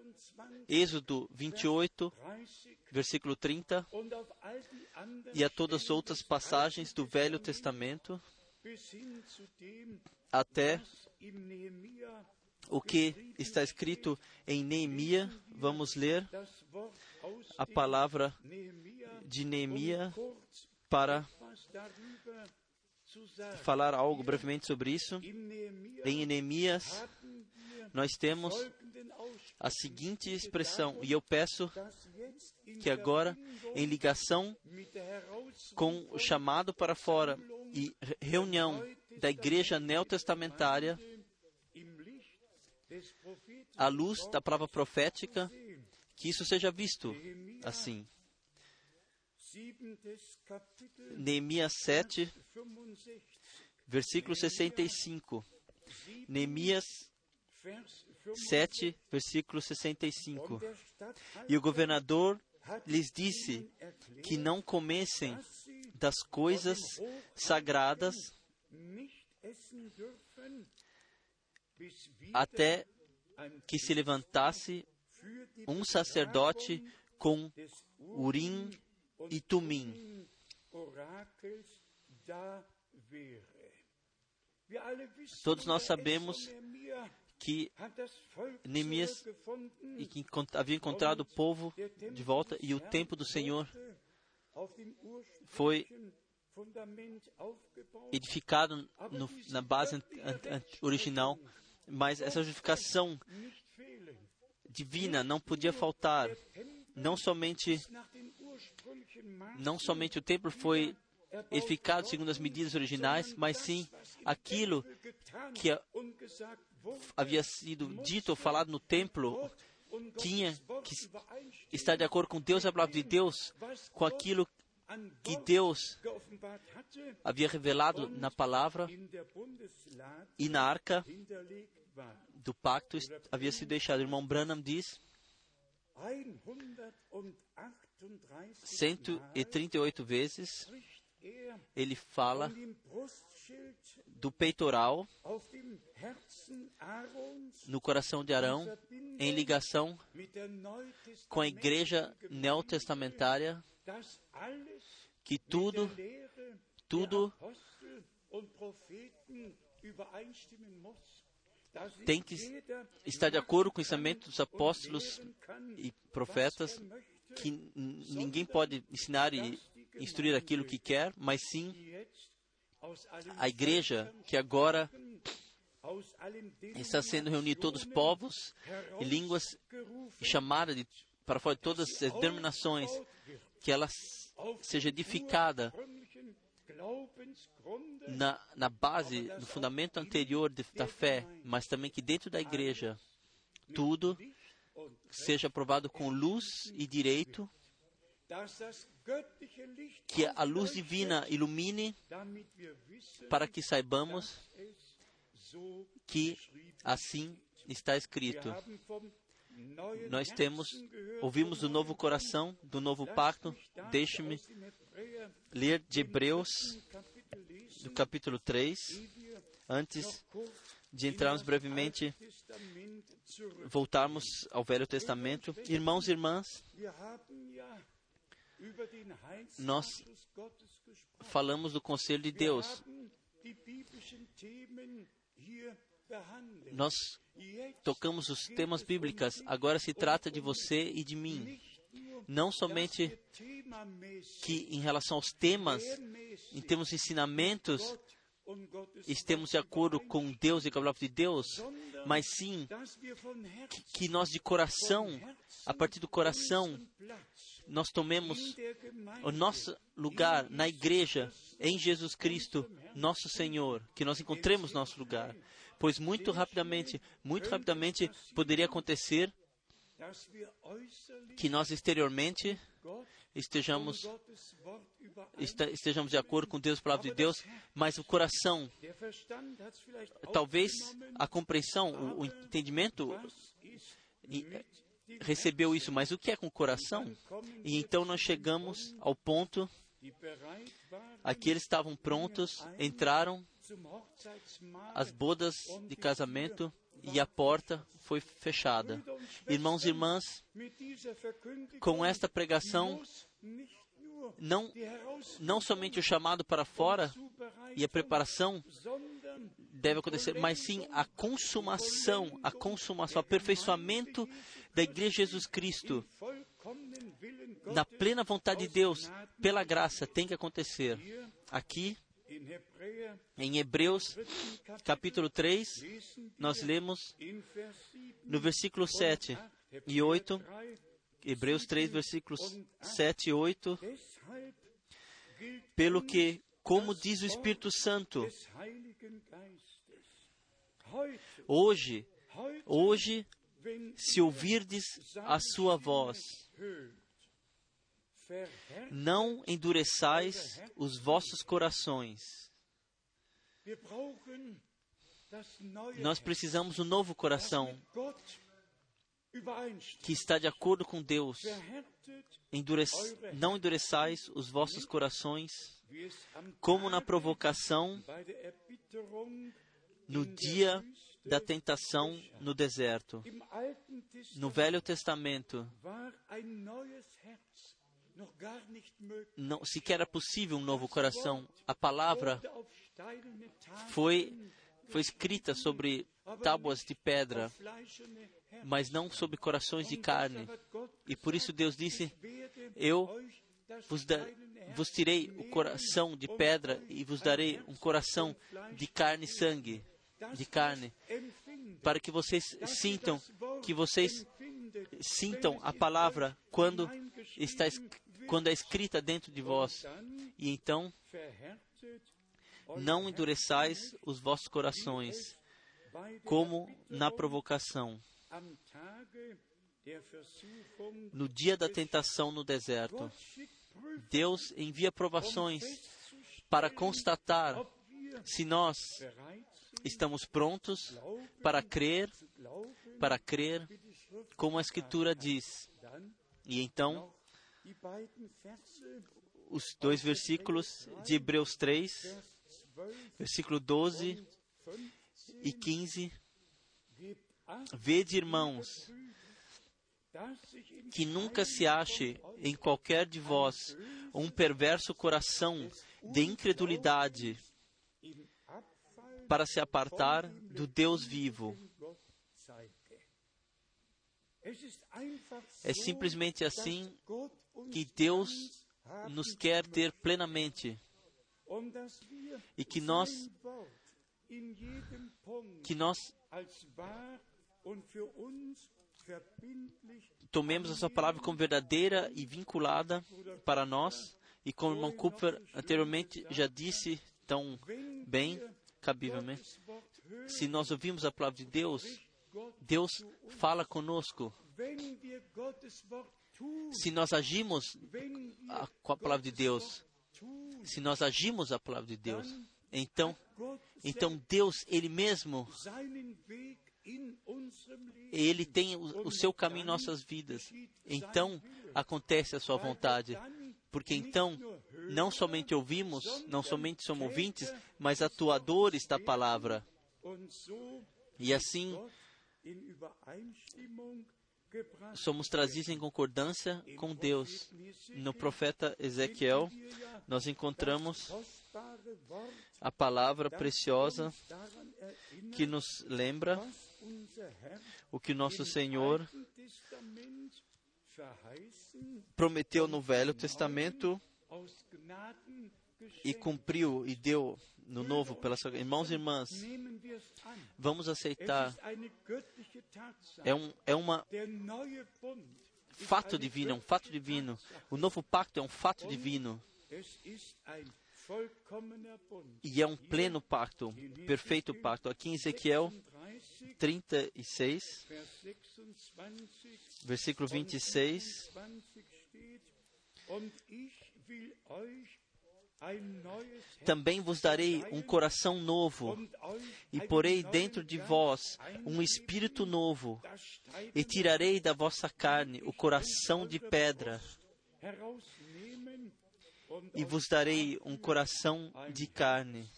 Êxodo 28, versículo 30, e a todas as outras passagens do Velho Testamento, até o que está escrito em Neemia. Vamos ler a palavra de Neemia para falar algo brevemente sobre isso. Em Neemias, nós temos a seguinte expressão, e eu peço que agora, em ligação com o chamado para fora e reunião da igreja neotestamentária, à luz da palavra profética, que isso seja visto assim. Neemias 7, versículo 65. Neemias 7, versículo 65. E o governador lhes disse que não comessem das coisas sagradas até que se levantasse um sacerdote com urim e Tumim. Todos nós sabemos que Neemias que havia encontrado o povo de volta e o tempo do Senhor foi edificado no, na base original, mas essa justificação divina não podia faltar. Não somente não somente o templo foi edificado segundo as medidas originais, mas sim aquilo que havia sido dito ou falado no templo tinha que estar de acordo com Deus, a palavra de Deus, com aquilo que Deus havia revelado na palavra e na arca do pacto havia sido deixado. O irmão Branham diz 138 vezes ele fala do peitoral no coração de Arão em ligação com a igreja neotestamentária que tudo tudo tem que estar de acordo com o ensinamento dos apóstolos e profetas, que ninguém pode ensinar e instruir aquilo que quer, mas sim a igreja que agora está sendo reunida todos os povos e línguas chamada de, para fora de todas as denominações, que ela seja edificada na, na base, no fundamento anterior de, da fé, mas também que dentro da igreja tudo seja provado com luz e direito, que a luz divina ilumine para que saibamos que assim está escrito. nós temos, ouvimos do novo coração, do novo pacto. Deixe-me ler de Hebreus, do capítulo 3, antes de entrarmos brevemente, voltarmos ao Velho Testamento. Irmãos e irmãs, nós falamos do conselho de Deus. Nós tocamos os temas bíblicos. Agora se trata de você e de mim. Não somente que em relação aos temas, em termos de ensinamentos, estemos de acordo com Deus e com a palavra de Deus, mas sim que, nós de coração, a partir do coração, nós tomemos o nosso lugar na igreja, em Jesus Cristo, nosso Senhor, que nós encontremos nosso lugar. Pois muito rapidamente, muito rapidamente poderia acontecer que nós exteriormente estejamos estejamos de acordo com Deus, a palavra de Deus, mas o coração, talvez a compreensão, o, entendimento recebeu isso, mas o que é com o coração? E então nós chegamos ao ponto, aqueles estavam prontos, entraram as bodas de casamento e a porta foi fechada. Irmãos e irmãs, com esta pregação, não, não somente o chamado para fora e a preparação deve acontecer, mas sim a consumação, a consumação, o aperfeiçoamento da Igreja Jesus Cristo na plena vontade de Deus, pela graça, tem que acontecer. Aqui, em Hebreus, capítulo 3, nós lemos no versículo 7 e 8, Hebreus 3, versículos 7 e 8, pelo que, como diz o Espírito Santo, hoje, hoje, se ouvirdes a sua voz, não endureçais os vossos corações. Nós precisamos um novo coração que está de acordo com Deus. Endurece, não endureçais os vossos corações, como na provocação no dia da tentação no deserto. No Velho Testamento, não sequer era possível um novo coração. A palavra foi, foi escrita sobre tábuas de pedra, mas não sobre corações de carne. E por isso Deus disse: Eu vos, da, vos tirei o coração de pedra e vos darei um coração de carne e sangue, de carne, para que vocês sintam, que vocês sintam a palavra quando está quando é escrita dentro de vós. E então não endureçais os vossos corações, como na provocação. No dia da tentação no deserto, Deus envia provações para constatar se nós estamos prontos para crer, para crer como a Escritura diz. E então, os dois versículos de Hebreus 3, versículo 12 e 15. Vede, irmãos, que nunca se ache em qualquer de vós um perverso coração de incredulidade para se apartar do Deus vivo. É simplesmente assim que Deus nos quer ter plenamente e que nós que nós tomemos essa palavra como verdadeira e vinculada para nós e como o irmão Cooper anteriormente já disse tão bem, cabivelmente, se nós ouvimos a palavra de Deus, Deus fala conosco. Se nós agimos com a palavra de Deus, se nós agimos a palavra de Deus, então, então Deus, Ele mesmo, Ele tem o, o seu caminho em nossas vidas. Então acontece a sua vontade. Porque então não somente ouvimos, não somente somos ouvintes, mas atuadores da palavra. E assim somos trazidos em concordância com Deus. No profeta Ezequiel, nós encontramos a palavra preciosa que nos lembra o que nosso Senhor prometeu no Velho Testamento e cumpriu e deu no Novo pela sua irmãos e irmãs. Vamos aceitar. É um é uma fato divino, é um fato divino. O novo pacto é um fato divino. E é um pleno pacto, perfeito pacto. Aqui em Ezequiel 36, versículo 26. Também vos darei um coração novo, e porei dentro de vós um espírito novo, e tirarei da vossa carne o coração de pedra, e vos darei um coração de carne.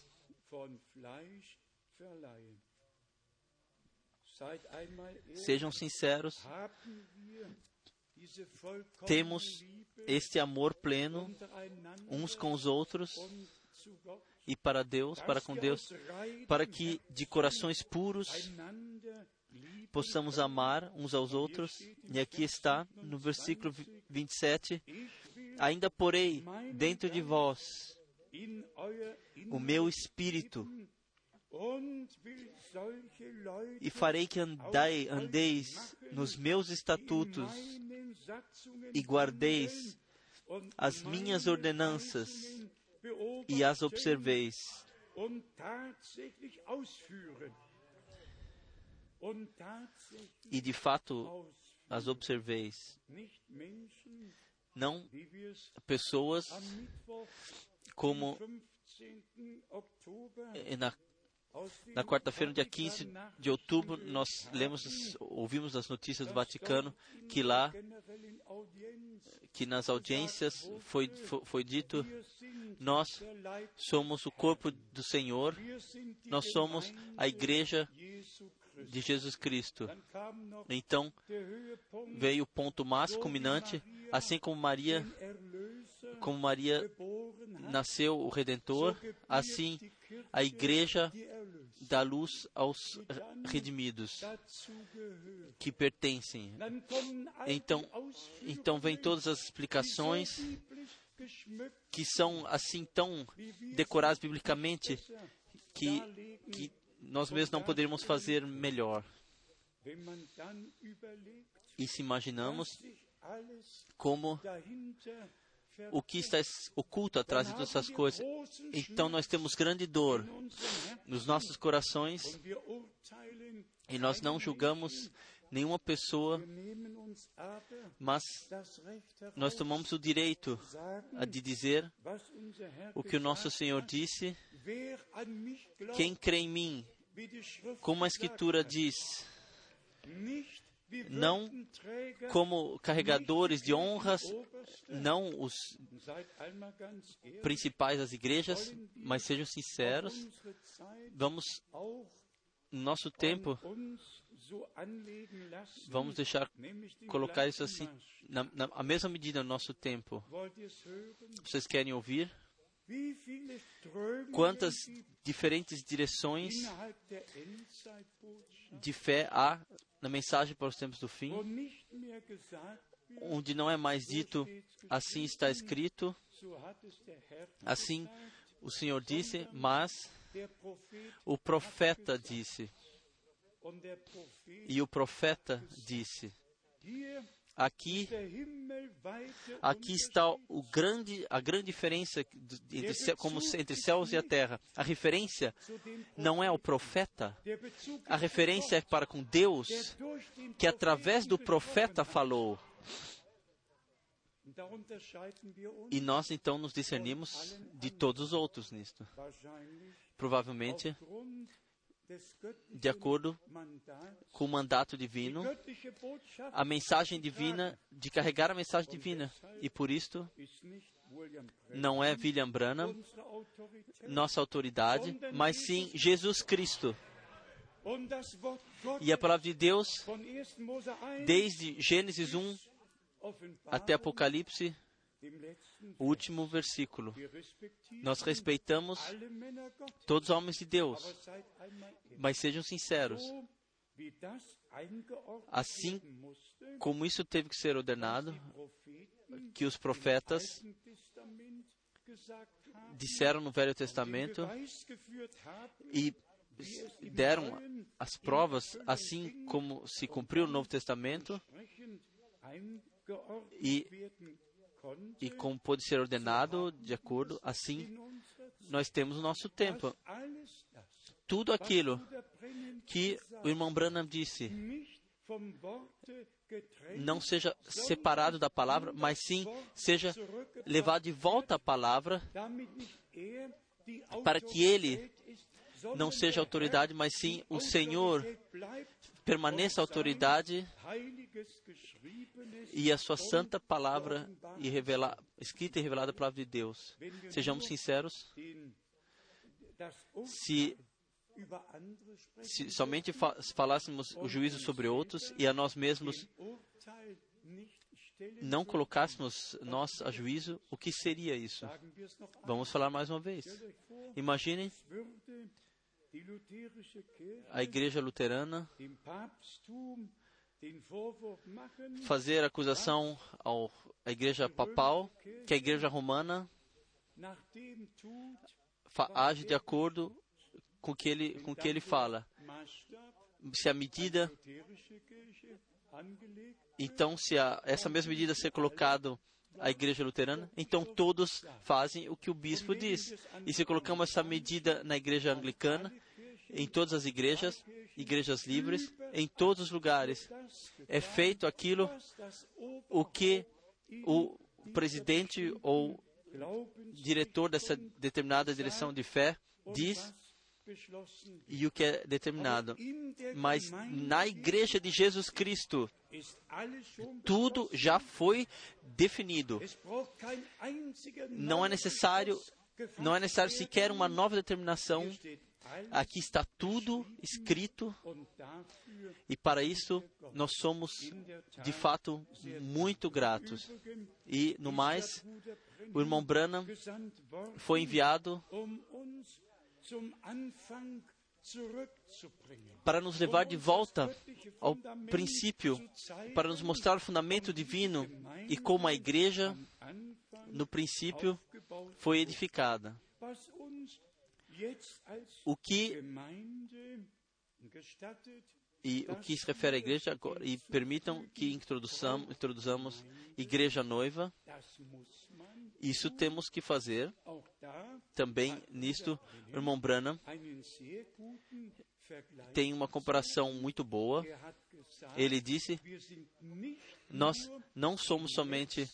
Sejam sinceros, temos este amor pleno uns com os outros e para Deus, para com Deus, para que de corações puros possamos amar uns aos outros. E aqui está, no versículo 27, ainda porei dentro de vós o meu espírito e farei que andai, andeis nos meus estatutos e guardeis as minhas ordenanças e as observeis. E de fato as observeis. Não pessoas como na na quarta-feira, dia 15 de outubro, nós lemos, ouvimos as notícias do Vaticano que lá, que nas audiências foi, foi, foi dito, nós somos o corpo do Senhor, nós somos a igreja de Jesus Cristo. Então veio o ponto mais culminante, assim como Maria, como Maria nasceu o Redentor, assim a igreja dá luz aos redimidos que pertencem. Então, então vem todas as explicações que são assim tão decoradas biblicamente que, que nós mesmos não poderíamos fazer melhor. E se imaginamos como o que está oculto atrás de todas essas coisas. Então nós temos grande dor nos nossos corações e nós não julgamos nenhuma pessoa, mas nós tomamos o direito de dizer o que o nosso Senhor disse: quem crê em mim, como a Escritura diz, não como carregadores de honras, não os principais das igrejas, mas sejam sinceros. Vamos, no nosso tempo, vamos deixar colocar isso assim, na, na a mesma medida no nosso tempo. Vocês querem ouvir? Quantas diferentes direções de fé há na mensagem para os tempos do fim, onde não é mais dito assim está escrito, assim o Senhor disse, mas o profeta disse. E o profeta disse: Aqui, aqui está o grande, a grande diferença entre, como, entre céus e a terra. A referência não é o profeta, a referência é para com Deus, que através do profeta falou. E nós então nos discernimos de todos os outros nisto. Provavelmente de acordo com o mandato divino, a mensagem divina, de carregar a mensagem divina. E por isto, não é William Branham, nossa autoridade, mas sim Jesus Cristo. E a palavra de Deus, desde Gênesis 1 até Apocalipse, o último versículo. Nós respeitamos todos os homens de Deus, mas sejam sinceros. Assim como isso teve que ser ordenado, que os profetas disseram no Velho Testamento e deram as provas, assim como se cumpriu no Novo Testamento, e e como pode ser ordenado de acordo, assim nós temos o nosso tempo. Tudo aquilo que o irmão Branham disse não seja separado da palavra, mas sim seja levado de volta à palavra para que ele não seja autoridade, mas sim o Senhor permaneça a autoridade e a sua santa palavra e revela, escrita e revelada palavra de Deus. Sejamos sinceros. Se, se somente fa falássemos o juízo sobre outros e a nós mesmos não colocássemos nós a juízo, o que seria isso? Vamos falar mais uma vez. Imaginem a igreja luterana fazer acusação à igreja papal que a igreja romana age de acordo com que ele com que ele fala. Se a medida então se a, essa mesma medida ser colocado à igreja luterana, então todos fazem o que o bispo diz. E se colocamos essa medida na igreja anglicana, em todas as igrejas, igrejas livres, em todos os lugares, é feito aquilo o que o presidente ou diretor dessa determinada direção de fé diz e o que é determinado. Mas na igreja de Jesus Cristo, tudo já foi definido. Não é necessário, não é necessário sequer uma nova determinação. Aqui está tudo escrito e para isso nós somos de fato muito gratos. E no mais, o irmão Branham foi enviado para nos levar de volta ao princípio, para nos mostrar o fundamento divino e como a igreja, no princípio, foi edificada. O que e o que se refere à igreja agora, e permitam que introduzamos, introduzamos igreja noiva. Isso temos que fazer. Também nisto, irmão Branham tem uma comparação muito boa. Ele disse: Nós não somos somente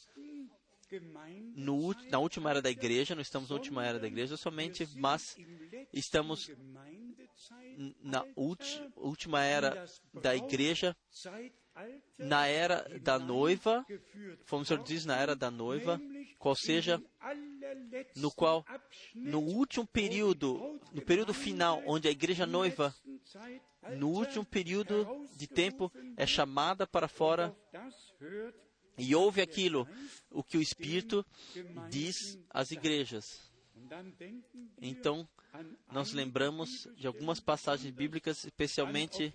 no, na última era da igreja, não estamos na última era da igreja somente, mas estamos na última era da igreja, na era da noiva, como o Senhor diz, na era da noiva, qual seja, no qual, no último período, no período final, onde a igreja noiva, no último período de tempo, é chamada para fora e ouve aquilo, o que o Espírito diz às igrejas. Então, nós lembramos de algumas passagens bíblicas, especialmente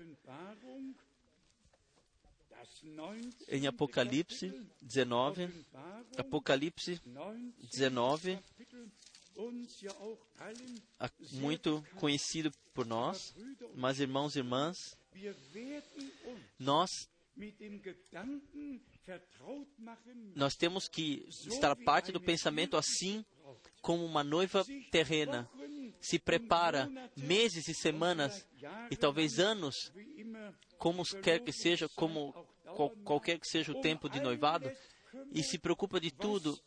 em Apocalipse 19, Apocalipse 19, muito conhecido por nós, mas irmãos e irmãs, nós nós temos que estar parte do pensamento assim como uma noiva terrena. Se prepara meses e semanas e talvez anos, como quer que seja, como qual, qualquer que seja o tempo de noivado, e se preocupa de tudo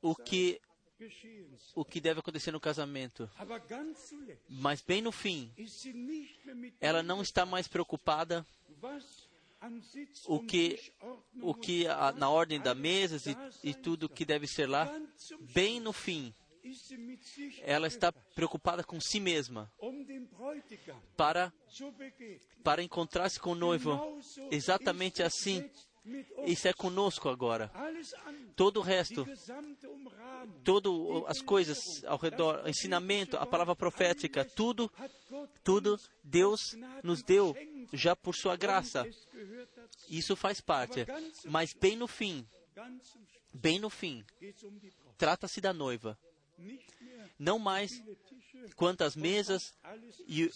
o que o que deve acontecer no casamento. Mas bem no fim, ela não está mais preocupada o que, o que a, na ordem da mesa e, e tudo que deve ser lá. Bem no fim, ela está preocupada com si mesma para, para encontrar-se com o noivo. Exatamente assim. Isso é conosco agora. Todo o resto, todas as coisas ao redor, o ensinamento, a palavra profética, tudo, tudo Deus nos deu já por sua graça. Isso faz parte. Mas bem no fim, bem no fim, trata-se da noiva não mais quantas mesas e,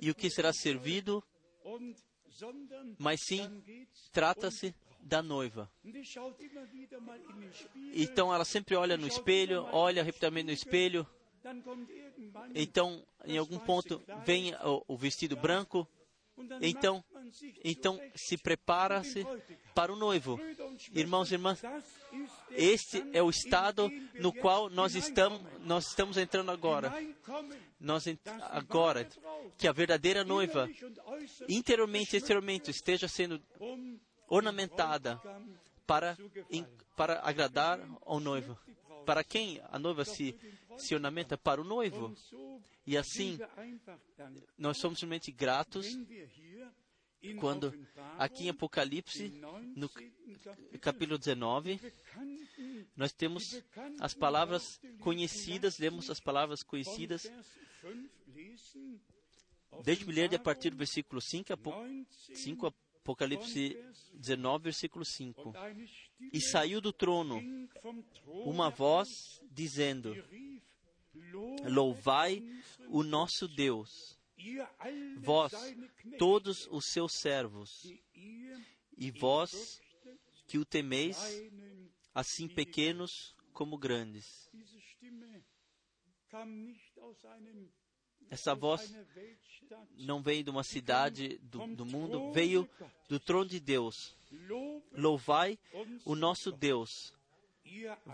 e o que será servido, mas sim trata-se da noiva. Então ela sempre olha no espelho, olha repetidamente no espelho. Então, em algum ponto, vem o, o vestido branco. Então, então se prepara-se para o noivo. Irmãos e irmãs, este é o estado no qual nós estamos, nós estamos entrando agora. Nós agora que a verdadeira noiva, interiormente e exteriormente, esteja sendo ornamentada para, para agradar ao noivo. Para quem a noiva se, se ornamenta? Para o noivo. E assim, nós somos simplesmente gratos quando aqui em Apocalipse, no capítulo 19, nós temos as palavras conhecidas, lemos as palavras conhecidas. Deixe-me ler a partir do versículo 5, 5 Apocalipse 19, versículo 5. E saiu do trono uma voz dizendo: Louvai o nosso Deus, vós, todos os seus servos, e vós que o temeis, assim pequenos como grandes. Essa voz não veio de uma cidade do, do mundo, veio do trono de Deus. Louvai o nosso Deus,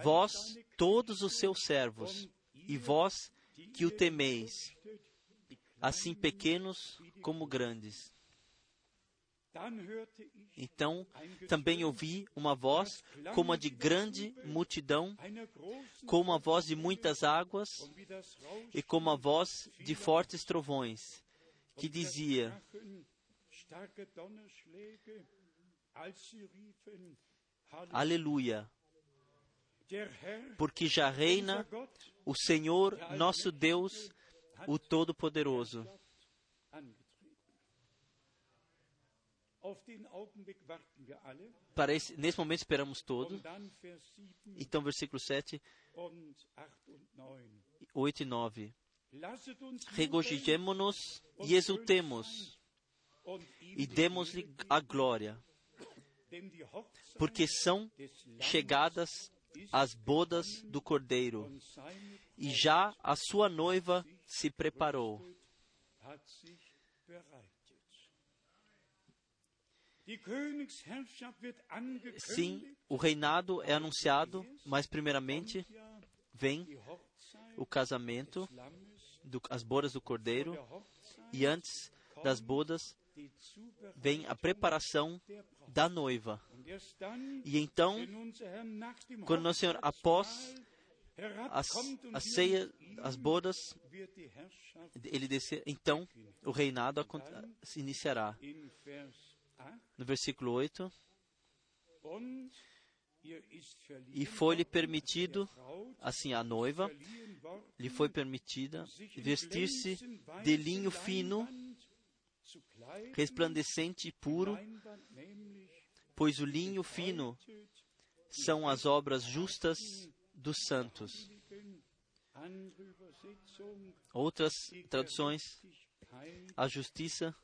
vós, todos os seus servos, e vós que o temeis, assim pequenos como grandes. Então também ouvi uma voz como a de grande multidão, como a voz de muitas águas e como a voz de fortes trovões, que dizia: Aleluia! Porque já reina o Senhor nosso Deus, o Todo-Poderoso. Para esse, nesse momento esperamos todos. Então, versículo 7, 8 e 9. Regozijemo-nos e exultemos e demos-lhe a glória, porque são chegadas as bodas do Cordeiro e já a sua noiva se preparou. Sim, o reinado é anunciado, mas primeiramente vem o casamento, do, as bodas do cordeiro, e antes das bodas vem a preparação da noiva. E então, quando nosso Senhor, após as, a ceia, as bodas, ele descer, então o reinado se iniciará no versículo 8. E foi-lhe permitido, assim a noiva, lhe foi permitida vestir-se de linho fino, resplandecente e puro, pois o linho fino são as obras justas dos santos. Outras traduções, a justiça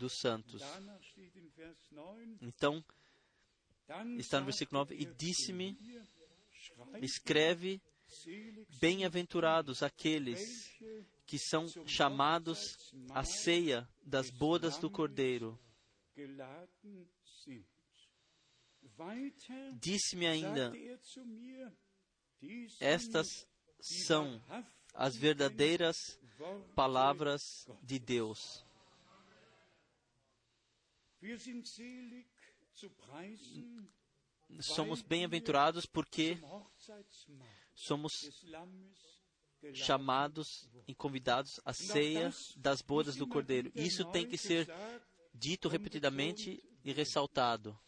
dos santos. Então, está no versículo 9: E disse-me, escreve, bem-aventurados aqueles que são chamados à ceia das bodas do Cordeiro. Disse-me ainda, Estas são as verdadeiras palavras de Deus. Somos bem-aventurados porque somos chamados e convidados à ceia das bodas do Cordeiro. Isso tem que ser dito repetidamente e ressaltado.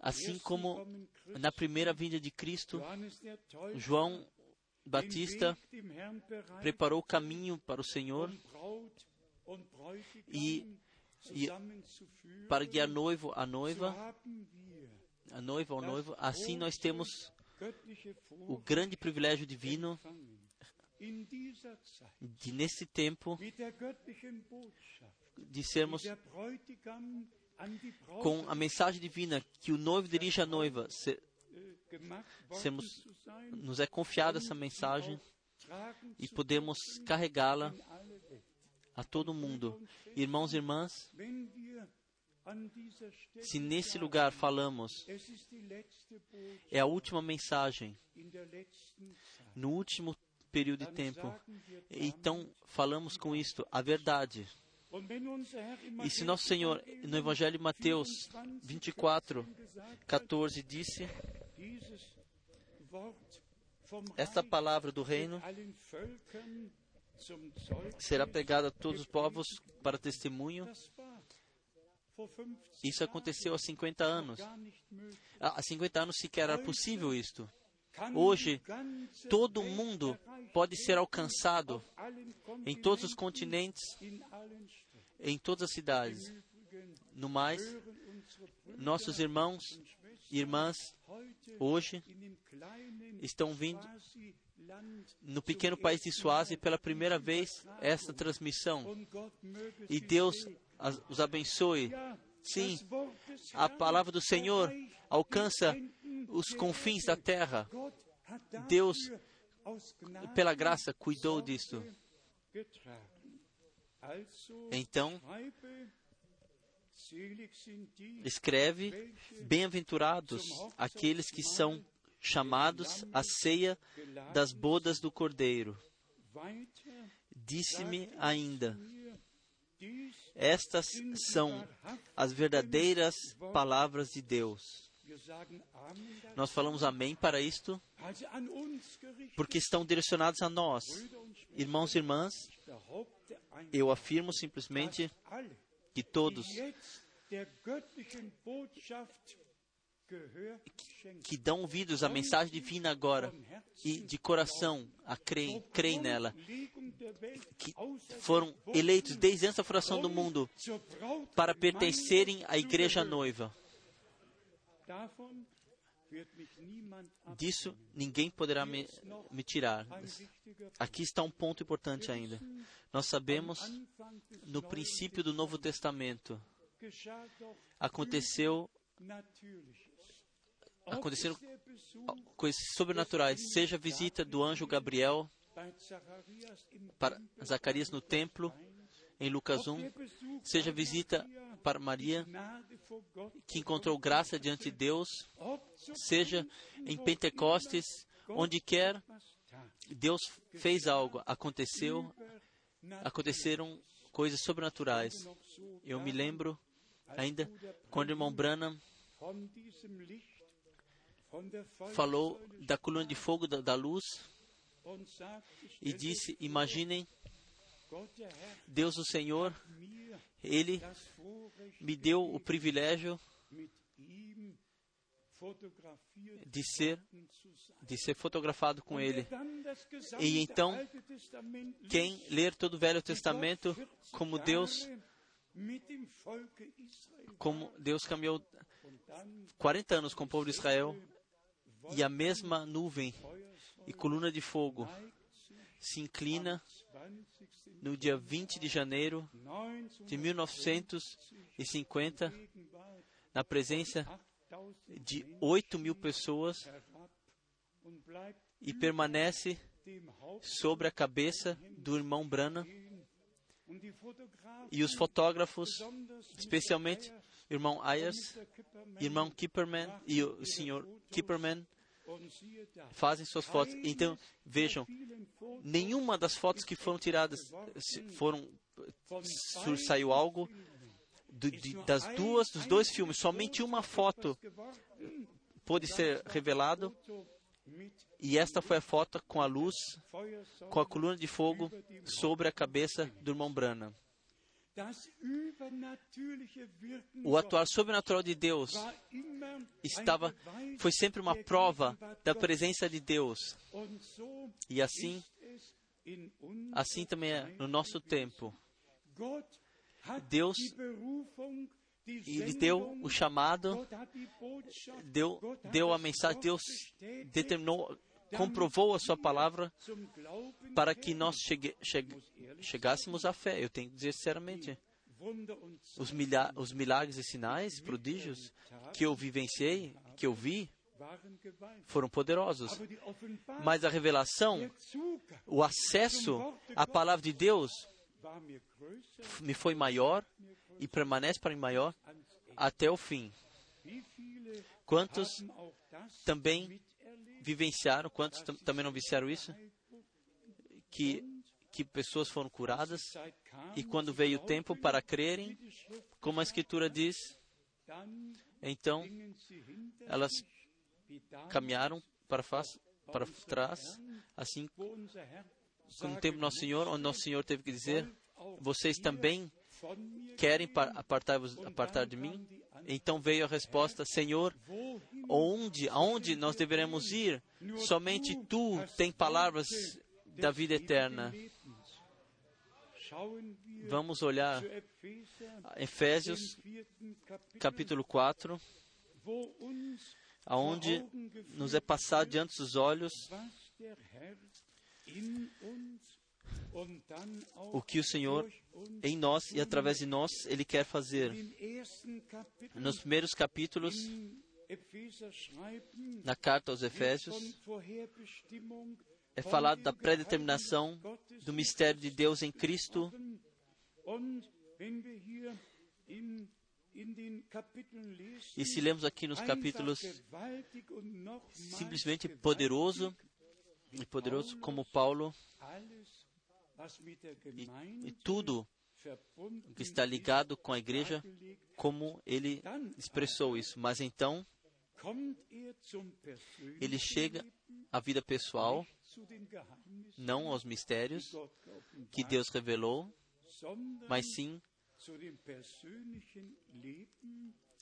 Assim como na primeira vinda de Cristo, João Batista preparou o caminho para o Senhor e, e para guiar noivo a noiva, a noiva ao noivo, assim nós temos o grande privilégio divino de nesse tempo de sermos com a mensagem divina que o noivo dirige à noiva, se, sermos, nos é confiada essa mensagem e podemos carregá-la a todo mundo. Irmãos e irmãs, se nesse lugar falamos, é a última mensagem, no último período de tempo, então falamos com isto a verdade. E se nosso Senhor, no Evangelho de Mateus 24, 14, disse: Esta palavra do reino será pregada a todos os povos para testemunho. Isso aconteceu há 50 anos. Há 50 anos sequer era possível isto. Hoje, todo mundo pode ser alcançado em todos os continentes, em todas as cidades. No mais, nossos irmãos e irmãs hoje estão vindo no pequeno país de Suásia pela primeira vez esta transmissão. E Deus os abençoe. Sim, a palavra do Senhor alcança os confins da terra. Deus, pela graça, cuidou disto. Então, escreve: Bem-aventurados aqueles que são chamados à ceia das bodas do Cordeiro. Disse-me ainda: Estas são as verdadeiras palavras de Deus. Nós falamos amém para isto, porque estão direcionados a nós. Irmãos e irmãs, eu afirmo simplesmente que todos que dão ouvidos à mensagem divina agora e de coração a creem, creem nela, que foram eleitos desde antes da fundação do mundo para pertencerem à igreja noiva. Disso ninguém poderá me, me, tirar. Aqui está um ponto importante ainda. Nós sabemos, no princípio do Novo Testamento, aconteceu aconteceram coisas sobrenaturais, seja a visita do anjo Gabriel para Zacarias no templo, em Lucas 1, seja a visita para Maria, que encontrou graça diante de Deus, seja em Pentecostes, onde quer, Deus fez algo, aconteceu, aconteceram coisas sobrenaturais. Eu me lembro ainda quando o irmão Branham falou da coluna de fogo da, da luz e disse: Imaginem, Deus o Senhor, Ele me deu o privilégio de ser, de ser fotografado com Ele. E então, quem ler todo o Velho Testamento, como Deus como Deus caminhou 40 anos com o povo de Israel e a mesma nuvem e coluna de fogo se inclina no dia 20 de janeiro de 1950 na presença de 8 mil pessoas e permanece sobre a cabeça do irmão Brana e os fotógrafos, especialmente irmão Ayers, irmão Kipperman e o senhor Kipperman fazem suas fotos. Então, vejam, nenhuma das fotos que foram tiradas foram saiu algo do, de, das duas dos dois filmes. Somente uma foto pôde ser revelado e esta foi a foto com a luz, com a coluna de fogo sobre a cabeça do irmão Brana. O atuar sobrenatural de Deus estava, foi sempre uma prova da presença de Deus. E assim, assim também é no nosso tempo. Deus ele deu o chamado, deu, deu a mensagem, Deus determinou, comprovou a sua palavra para que nós chegue, chegue, chegássemos à fé. Eu tenho que dizer sinceramente. Os, milha, os milagres e sinais, prodígios que eu vivenciei, que eu vi, foram poderosos. Mas a revelação, o acesso à palavra de Deus, me foi maior e permanece para mim maior até o fim. Quantos também vivenciaram, quantos também não vivenciaram isso? Que, que pessoas foram curadas e quando veio o tempo para crerem, como a Escritura diz, então elas caminharam para, para trás, assim como no tempo Nosso Senhor, onde Nosso Senhor teve que dizer: Vocês também querem apartar-vos apartar de mim? Então veio a resposta: Senhor, onde, aonde nós deveremos ir? Somente tu tens palavras da vida eterna. Vamos olhar Efésios, capítulo 4, aonde nos é passado diante dos olhos o que o Senhor em nós e através de nós Ele quer fazer. Nos primeiros capítulos, na carta aos Efésios, é falado da predeterminação do mistério de Deus em Cristo. E se lemos aqui nos capítulos, simplesmente poderoso e poderoso como Paulo e, e tudo que está ligado com a igreja, como ele expressou isso. Mas então, ele chega à vida pessoal, não aos mistérios que Deus revelou, mas sim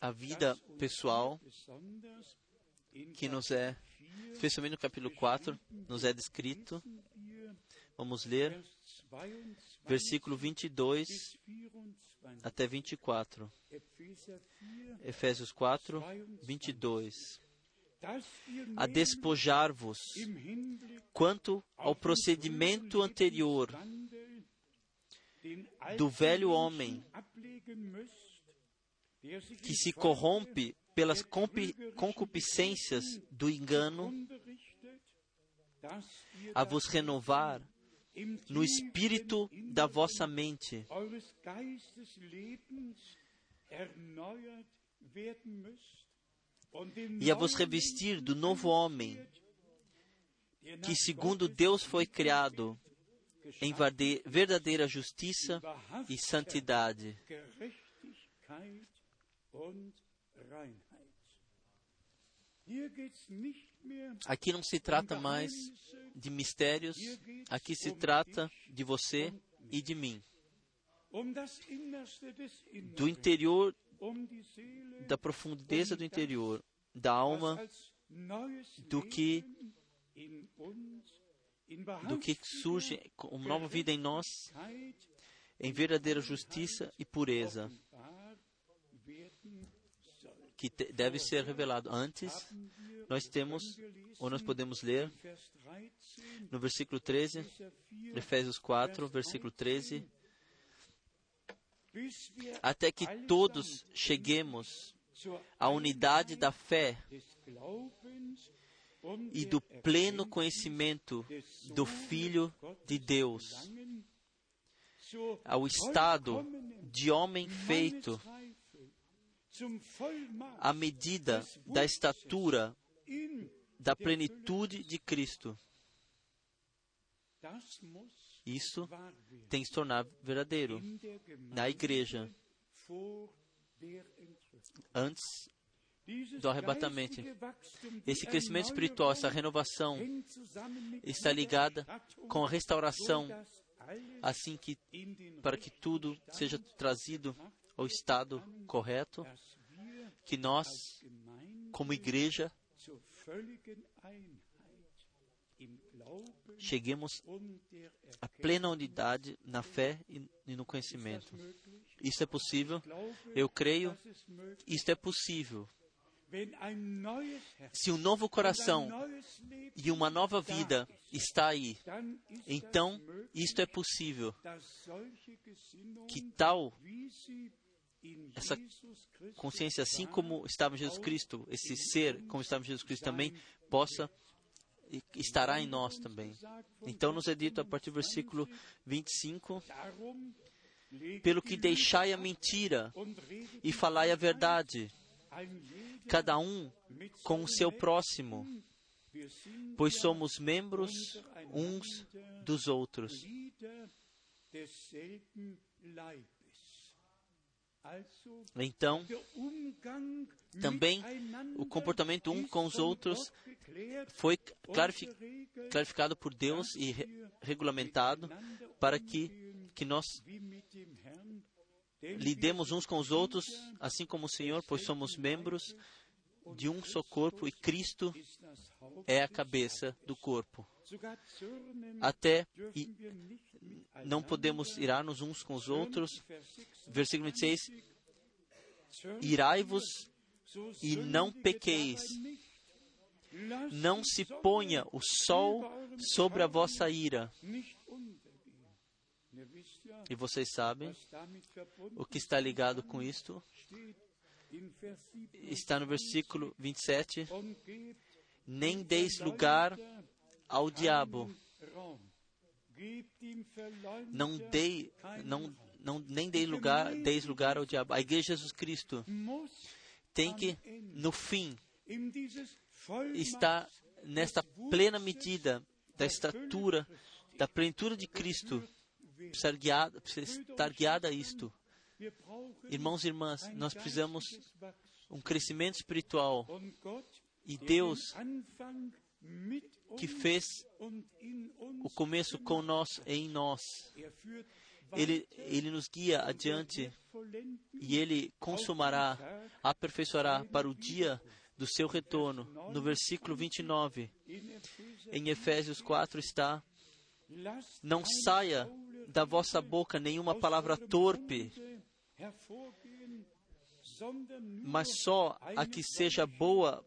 a vida pessoal que nos é, especialmente no capítulo 4, nos é descrito. Vamos ler versículo 22 até 24. Efésios 4, 22. A despojar-vos quanto ao procedimento anterior do velho homem que se corrompe pelas concupiscências do engano, a vos renovar no espírito da vossa mente e a vos revestir do novo homem, que segundo Deus foi criado em verdadeira justiça e santidade. Aqui não se trata mais de mistérios, aqui se trata de você e de mim. Do interior, da profundeza do interior, da alma, do que do que surge uma nova vida em nós, em verdadeira justiça e pureza que deve ser revelado. Antes, nós temos, ou nós podemos ler, no versículo 13, Efésios 4, versículo 13, até que todos cheguemos à unidade da fé e do pleno conhecimento do Filho de Deus, ao estado de homem feito à medida da estatura da plenitude de Cristo. Isso tem que se tornar verdadeiro na igreja. antes do arrebatamento. Esse crescimento espiritual, essa renovação, está ligada com a restauração, assim que para que tudo seja trazido ao estado correto, que nós, como igreja, cheguemos à plena unidade na fé e no conhecimento. Isso é possível? Eu creio, isso é possível. Se um novo coração e uma nova vida está aí, então isto é possível. Que tal essa consciência, assim como estava em Jesus Cristo, esse ser como estava em Jesus Cristo também, possa estará em nós também. Então nos é dito a partir do versículo 25: Pelo que deixai a mentira e falai a verdade, cada um com o seu próximo, pois somos membros uns dos outros. Então, também o comportamento um com os outros foi clarificado por Deus e regulamentado para que, que nós lidemos uns com os outros, assim como o Senhor, pois somos membros de um só corpo e Cristo é a cabeça do corpo. Até não podemos irar-nos uns com os outros. Versículo 26. Irai-vos e não pequeis. Não se ponha o sol sobre a vossa ira. E vocês sabem o que está ligado com isto? Está no versículo 27. Nem deis lugar ao diabo. Não dei, não, não, nem dei lugar, deis lugar ao diabo. A Igreja de Jesus Cristo tem que, no fim, estar nesta plena medida da estatura, da plenitude de Cristo, precisa, estar guiada a isto. Irmãos e irmãs, nós precisamos um crescimento espiritual e Deus que fez o começo com nós e em nós. Ele, ele nos guia adiante e Ele consumará, aperfeiçoará para o dia do seu retorno. No versículo 29, em Efésios 4 está: Não saia da vossa boca nenhuma palavra torpe, mas só a que seja boa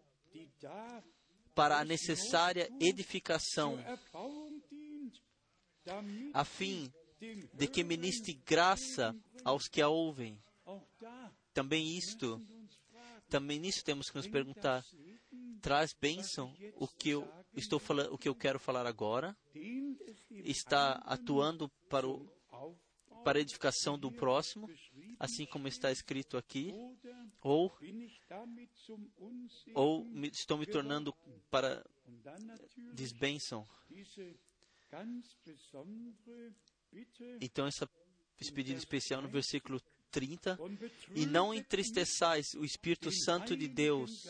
para a necessária edificação, a fim de que ministre graça aos que a ouvem. Também isto, também nisso temos que nos perguntar: traz bênção o que eu estou falando, o que eu quero falar agora? Está atuando para o para a edificação do próximo, assim como está escrito aqui, ou, ou me, estou me tornando para desbênção. Então, essa, esse pedido especial no versículo 30, e não entristeçais o Espírito Santo de Deus,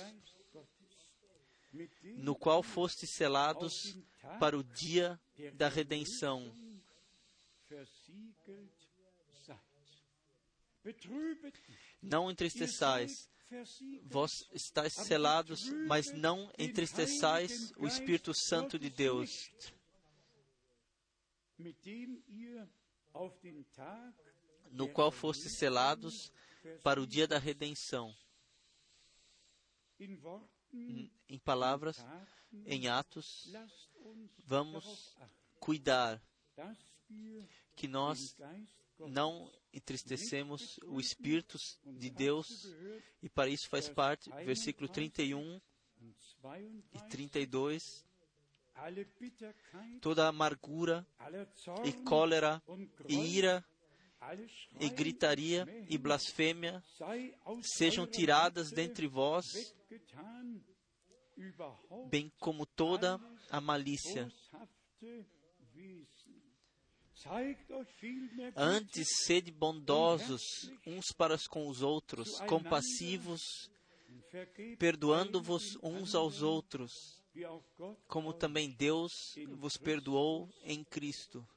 no qual fostes selados para o dia da redenção. Não entristeçais. Vós estáis selados, mas não entristeçais o Espírito Santo de Deus, no qual fostes selados para o dia da redenção. Em palavras, em atos, vamos cuidar que nós não entristecemos o Espírito de Deus, e para isso faz parte, versículo 31 e 32, toda amargura e cólera e ira e gritaria e blasfêmia sejam tiradas dentre vós bem como toda a malícia. Antes, sede bondosos uns para com os outros, compassivos, perdoando-vos uns aos outros, como também Deus vos perdoou em Cristo.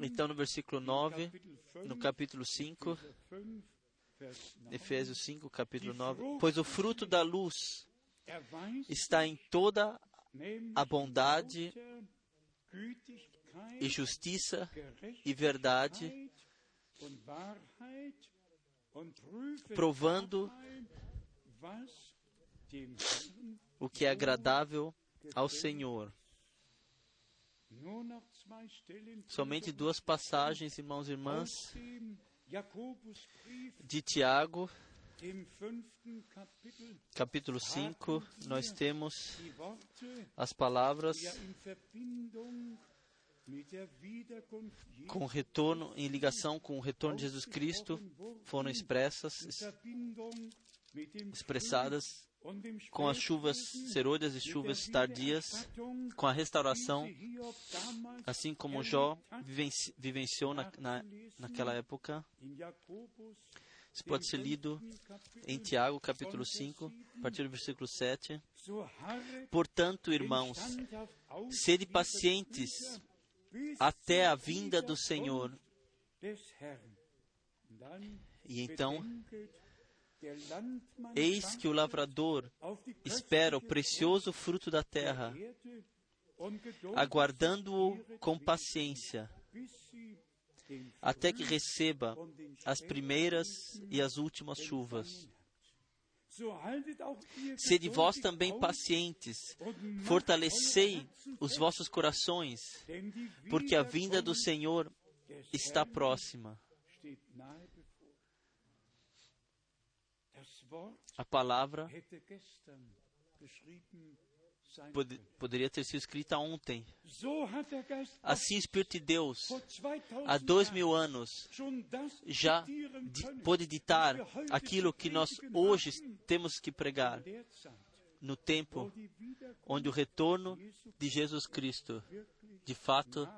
Então, no versículo 9, no capítulo 5, Efésios 5, capítulo 9, pois o fruto da luz está em toda a bondade e justiça e verdade, provando o que é agradável ao Senhor. Somente duas passagens, irmãos e irmãs, de Tiago, capítulo 5, nós temos as palavras com retorno, em ligação com o retorno de Jesus Cristo, foram expressas, expressadas com as chuvas serôdias e chuvas tardias, com a restauração, assim como Jó vivenci, vivenciou na, na, naquela época. Isso pode ser lido em Tiago, capítulo 5, a partir do versículo 7. Portanto, irmãos, sede pacientes até a vinda do Senhor. E então, Eis que o lavrador espera o precioso fruto da terra, aguardando-o com paciência, até que receba as primeiras e as últimas chuvas. Sede vós também pacientes, fortalecei os vossos corações, porque a vinda do Senhor está próxima. A palavra poderia ter sido escrita ontem. Assim, o Espírito de Deus, há dois mil anos, já pôde ditar aquilo que nós hoje temos que pregar no tempo onde o retorno de Jesus Cristo, de fato,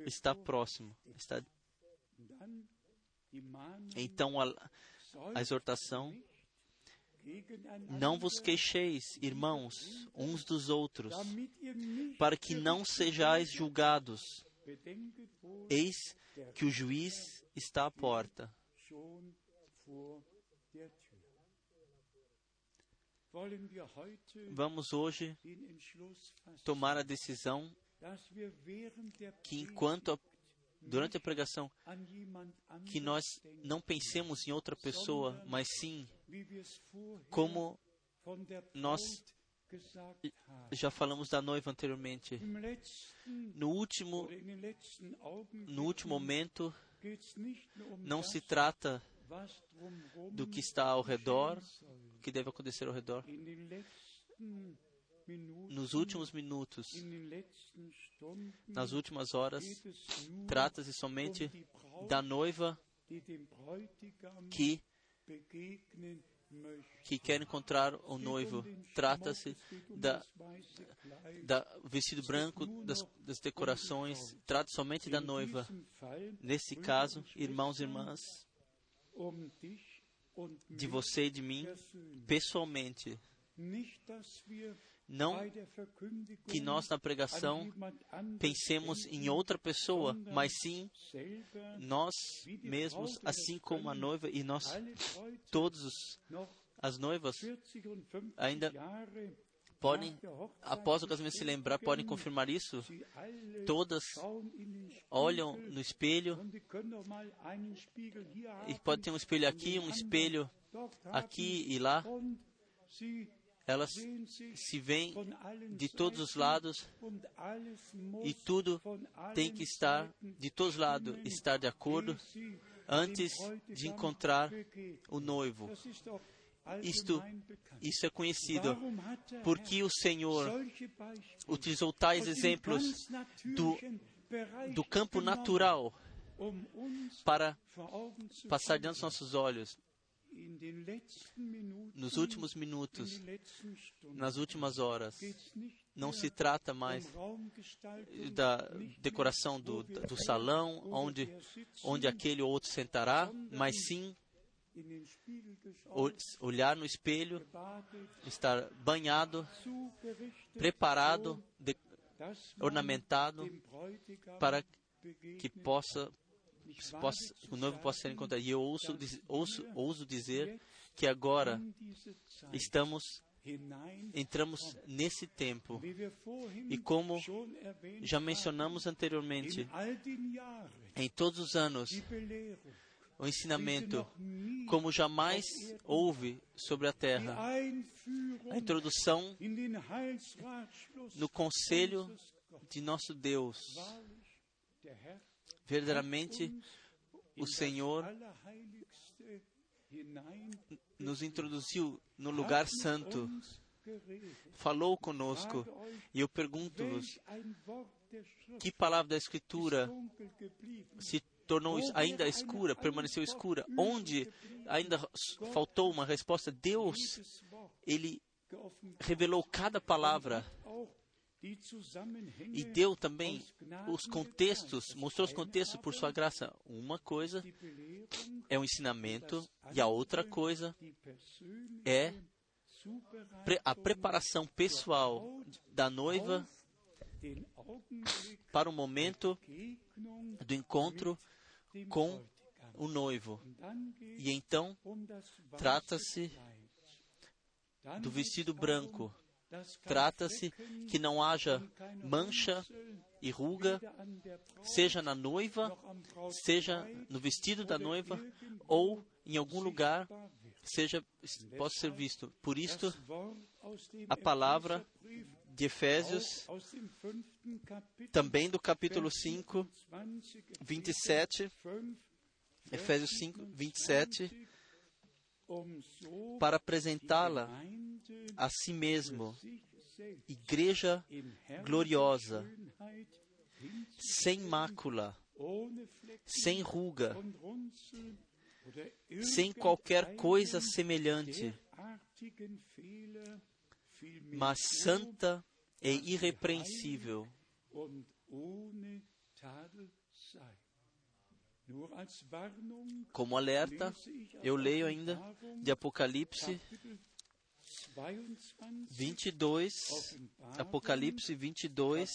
está próximo. Está... Então, a, a exortação não vos queixeis, irmãos, uns dos outros, para que não sejais julgados. Eis que o juiz está à porta. Vamos hoje tomar a decisão que, enquanto durante a pregação que nós não pensemos em outra pessoa, mas sim como nós já falamos da noiva anteriormente. No último, no último momento, não se trata do que está ao redor, o que deve acontecer ao redor nos últimos minutos, nas últimas horas, trata-se somente da noiva que que quer encontrar o noivo. Trata-se da, da vestido branco, das, das decorações. Trata somente da noiva. Nesse caso, irmãos e irmãs, de você e de mim, pessoalmente, não que nós na pregação pensemos em outra pessoa, mas sim nós mesmos, assim como a noiva e nós todos as noivas ainda podem, após o casamento se lembrar, podem confirmar isso. Todas olham no espelho e pode ter um espelho aqui, um espelho aqui e lá elas se veem de todos os lados e tudo tem que estar de todos os lados, estar de acordo antes de encontrar o noivo. Isto, isso é conhecido porque o Senhor utilizou tais exemplos do, do campo natural para passar diante dos nossos olhos nos últimos minutos, nas últimas horas. Não se trata mais da decoração do, do salão, onde, onde aquele ou outro sentará, mas sim olhar no espelho, estar banhado, preparado, ornamentado, para que possa possa, o noivo possa ser encontrado. E eu ouço, ouço, ouso dizer que agora estamos entramos nesse tempo. e como já mencionamos anteriormente, em todos os anos, o ensinamento, como jamais houve sobre a terra, a introdução no conselho de nosso Deus, verdadeiramente o Senhor nos introduziu no lugar santo, falou conosco, e eu pergunto-vos: que palavra da Escritura se tornou ainda escura, permaneceu escura? Onde ainda faltou uma resposta? Deus, Ele revelou cada palavra e deu também os contextos, mostrou os contextos por sua graça. Uma coisa é o ensinamento e a outra coisa é a preparação pessoal da noiva para o momento do encontro com o noivo. E então trata-se do vestido branco Trata-se que não haja mancha e ruga, seja na noiva, seja no vestido da noiva, ou em algum lugar seja possa ser visto. Por isto, a palavra de Efésios, também do capítulo 5, 27, Efésios 5, 27, para apresentá-la a si mesmo, igreja gloriosa, sem mácula, sem ruga, sem qualquer coisa semelhante, mas santa e irrepreensível. Como alerta, eu leio ainda de Apocalipse 22, Apocalipse 22,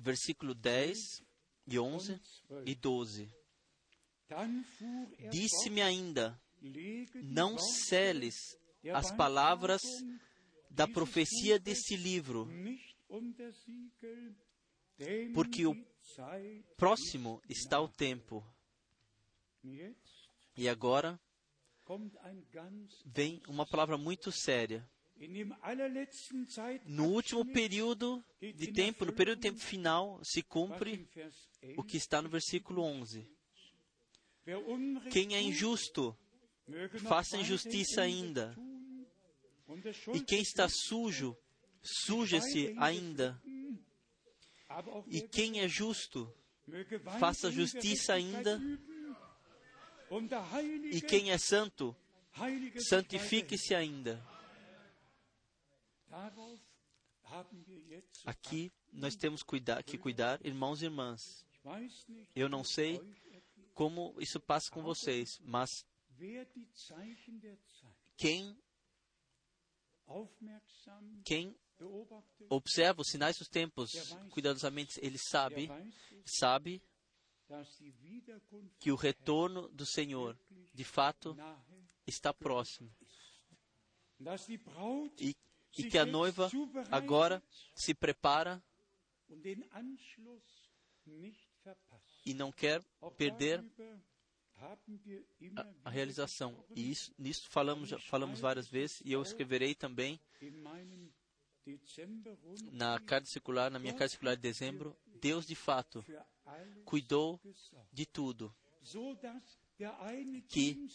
versículo 10 e 11 e 12. Disse-me ainda: Não seles as palavras da profecia deste livro, porque o próximo está o tempo. E agora vem uma palavra muito séria. No último período de tempo, no período de tempo final, se cumpre o que está no versículo 11. Quem é injusto, faça injustiça ainda. E quem está sujo, suje-se ainda. E quem é justo, faça justiça ainda. E quem é santo, santifique-se ainda. Aqui nós temos que cuidar, irmãos e irmãs. Eu não sei como isso passa com vocês, mas quem, quem observa os sinais dos tempos cuidadosamente, ele sabe, sabe que o retorno do Senhor, de fato, está próximo. E, e que a noiva agora se prepara e não quer perder a, a realização. E isso, nisso falamos, falamos várias vezes, e eu escreverei também na carta circular, na minha carta circular de dezembro, Deus de fato cuidou de tudo. Que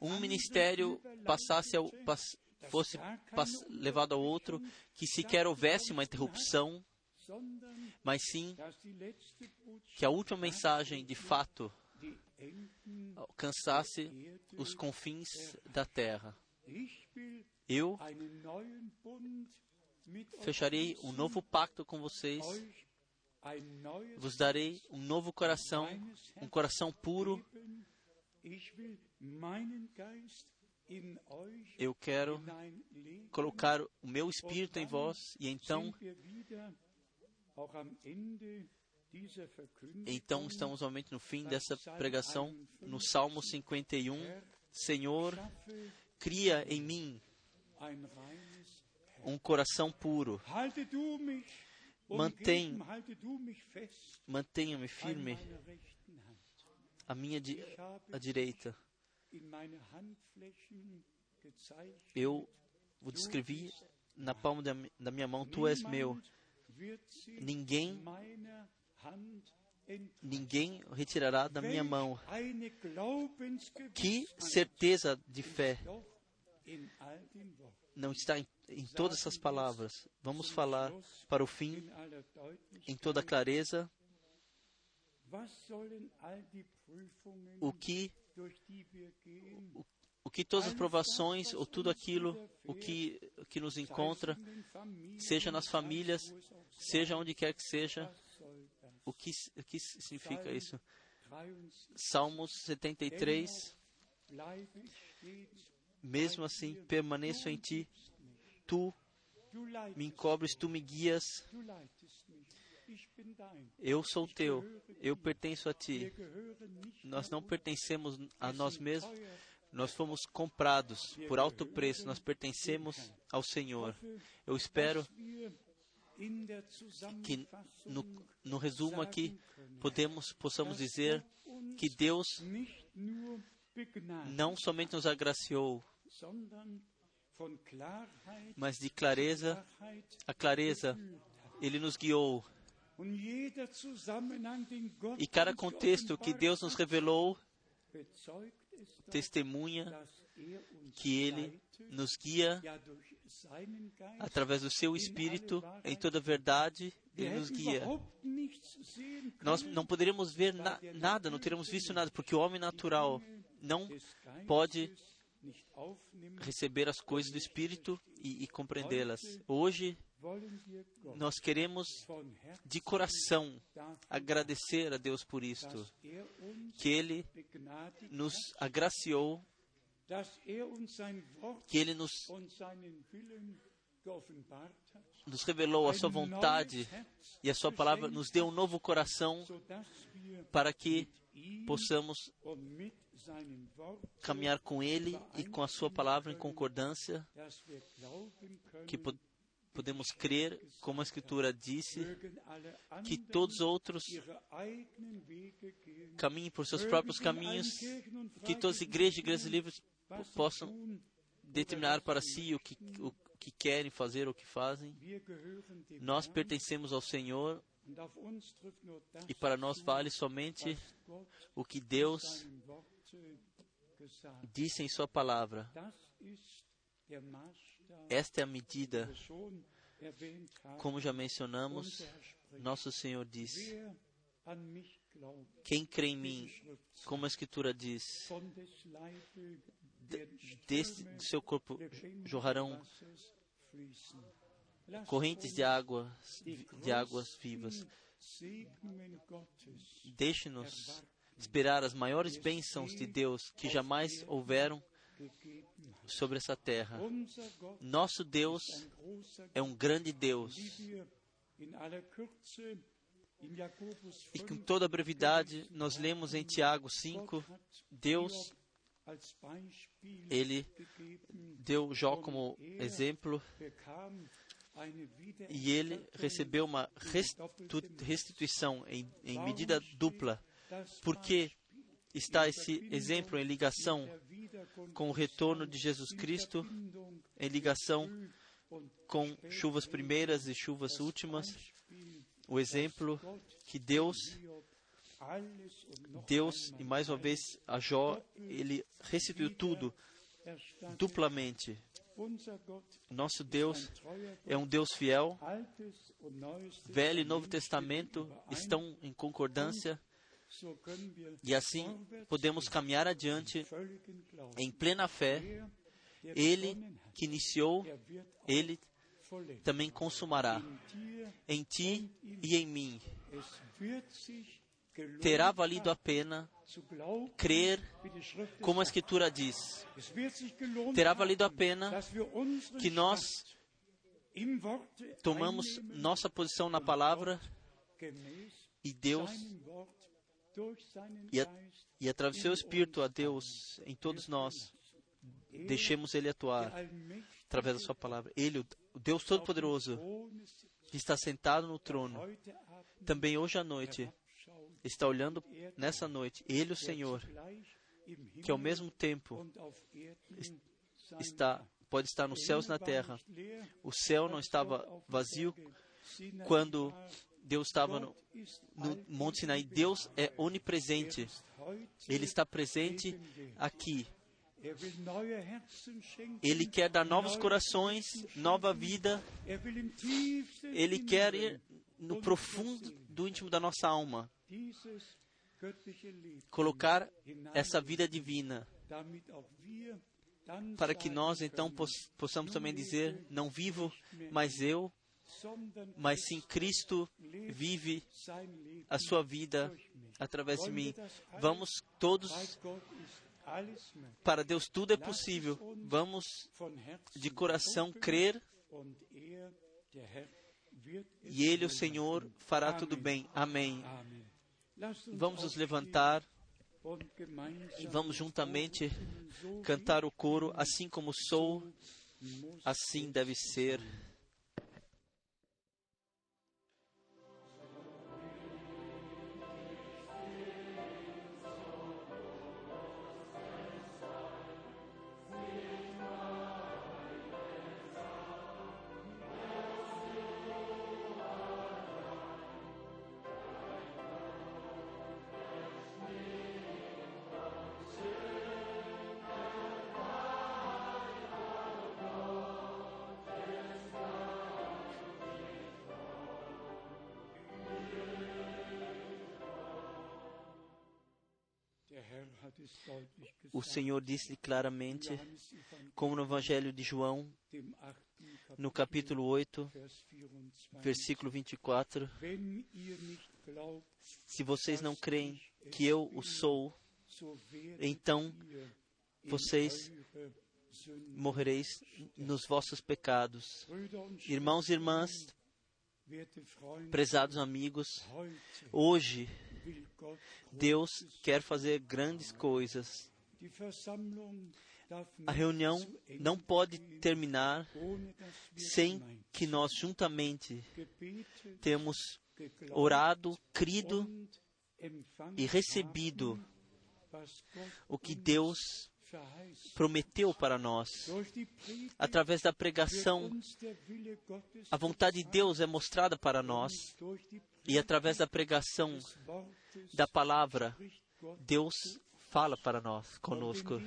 um ministério passasse ao, pass, fosse pass, levado ao outro, que sequer houvesse uma interrupção, mas sim que a última mensagem de fato alcançasse os confins da terra. Eu fecharei um novo pacto com vocês, vos darei um novo coração, um coração puro. Eu quero colocar o meu espírito em vós e então então estamos somente no fim dessa pregação, no Salmo 51. Senhor, cria em mim um coração puro. Mantém, mantenha-me firme a minha di a direita. Eu o descrevi na palma da minha mão, tu és meu. Ninguém ninguém retirará da minha mão. Que certeza de fé. Não está em, em todas essas palavras. Vamos falar para o fim, em toda clareza, o que o, o que todas as provações ou tudo aquilo o que o que nos encontra, seja nas famílias, seja onde quer que seja, o que o que significa isso? Salmos 73 mesmo assim, permaneço em ti. Tu me encobres, tu me guias. Eu sou teu, eu pertenço a ti. Nós não pertencemos a nós mesmos, nós fomos comprados por alto preço, nós pertencemos ao Senhor. Eu espero que no, no resumo aqui podemos, possamos dizer que Deus não somente nos agraciou, mas de clareza a clareza, Ele nos guiou. E cada contexto que Deus nos revelou testemunha que Ele nos guia através do Seu Espírito em toda verdade. Ele nos guia. Nós não poderíamos ver na, nada, não teríamos visto nada, porque o homem natural não pode receber as coisas do Espírito e, e compreendê-las. Hoje, nós queremos de coração agradecer a Deus por isto, que Ele nos agraciou, que Ele nos, nos revelou a Sua vontade e a Sua palavra nos deu um novo coração para que possamos caminhar com Ele e com a Sua palavra em concordância, que po podemos crer, como a Escritura disse, que todos os outros caminhem por seus próprios caminhos, que todas as igrejas e igrejas livres possam determinar para si o que, o que querem fazer ou o que fazem. Nós pertencemos ao Senhor e para nós vale somente o que Deus disse em Sua palavra. Esta é a medida, como já mencionamos, nosso Senhor disse: Quem crê em mim, como a Escritura diz, deste do seu corpo jorrarão correntes de águas, de águas vivas. Deixe-nos esperar as maiores bênçãos de Deus que jamais houveram sobre essa terra. Nosso Deus é um grande Deus. E com toda brevidade, nós lemos em Tiago 5, Deus, ele deu Jó como exemplo e ele recebeu uma restituição em, em medida dupla. Porque está esse exemplo em ligação com o retorno de Jesus Cristo, em ligação com chuvas primeiras e chuvas últimas, o exemplo que Deus, Deus, e mais uma vez a Jó, ele restituiu tudo duplamente. Nosso Deus é um Deus fiel. Velho e Novo Testamento estão em concordância. E assim podemos caminhar adiante em plena fé. Ele que iniciou, ele também consumará. Em ti e em mim. Terá valido a pena crer como a Escritura diz. Terá valido a pena que nós tomamos nossa posição na palavra e Deus e, a, e através do seu Espírito a Deus em todos nós deixemos Ele atuar através da sua palavra. Ele, o Deus Todo-Poderoso, que está sentado no trono, também hoje à noite está olhando nessa noite, Ele, o Senhor, que ao mesmo tempo está pode estar nos céus e na terra. O céu não estava vazio quando Deus estava no, no Monte Sinai. Deus é onipresente. Ele está presente aqui. Ele quer dar novos corações, nova vida. Ele quer ir no profundo do íntimo da nossa alma. Colocar essa vida divina para que nós então possamos também dizer: não vivo mais eu, mas sim Cristo vive a sua vida através de mim. Vamos todos para Deus tudo é possível. Vamos de coração crer e Ele, o Senhor, fará tudo bem. Amém. Vamos nos levantar e vamos juntamente cantar o coro, assim como sou, assim deve ser. O Senhor disse claramente, como no Evangelho de João, no capítulo 8, versículo 24: Se vocês não creem que eu o sou, então vocês morrereis nos vossos pecados. Irmãos e irmãs, prezados amigos, hoje Deus quer fazer grandes coisas. A reunião não pode terminar sem que nós juntamente temos orado, crido e recebido o que Deus prometeu para nós. Através da pregação, a vontade de Deus é mostrada para nós. E através da pregação da palavra, Deus fala para nós, conosco.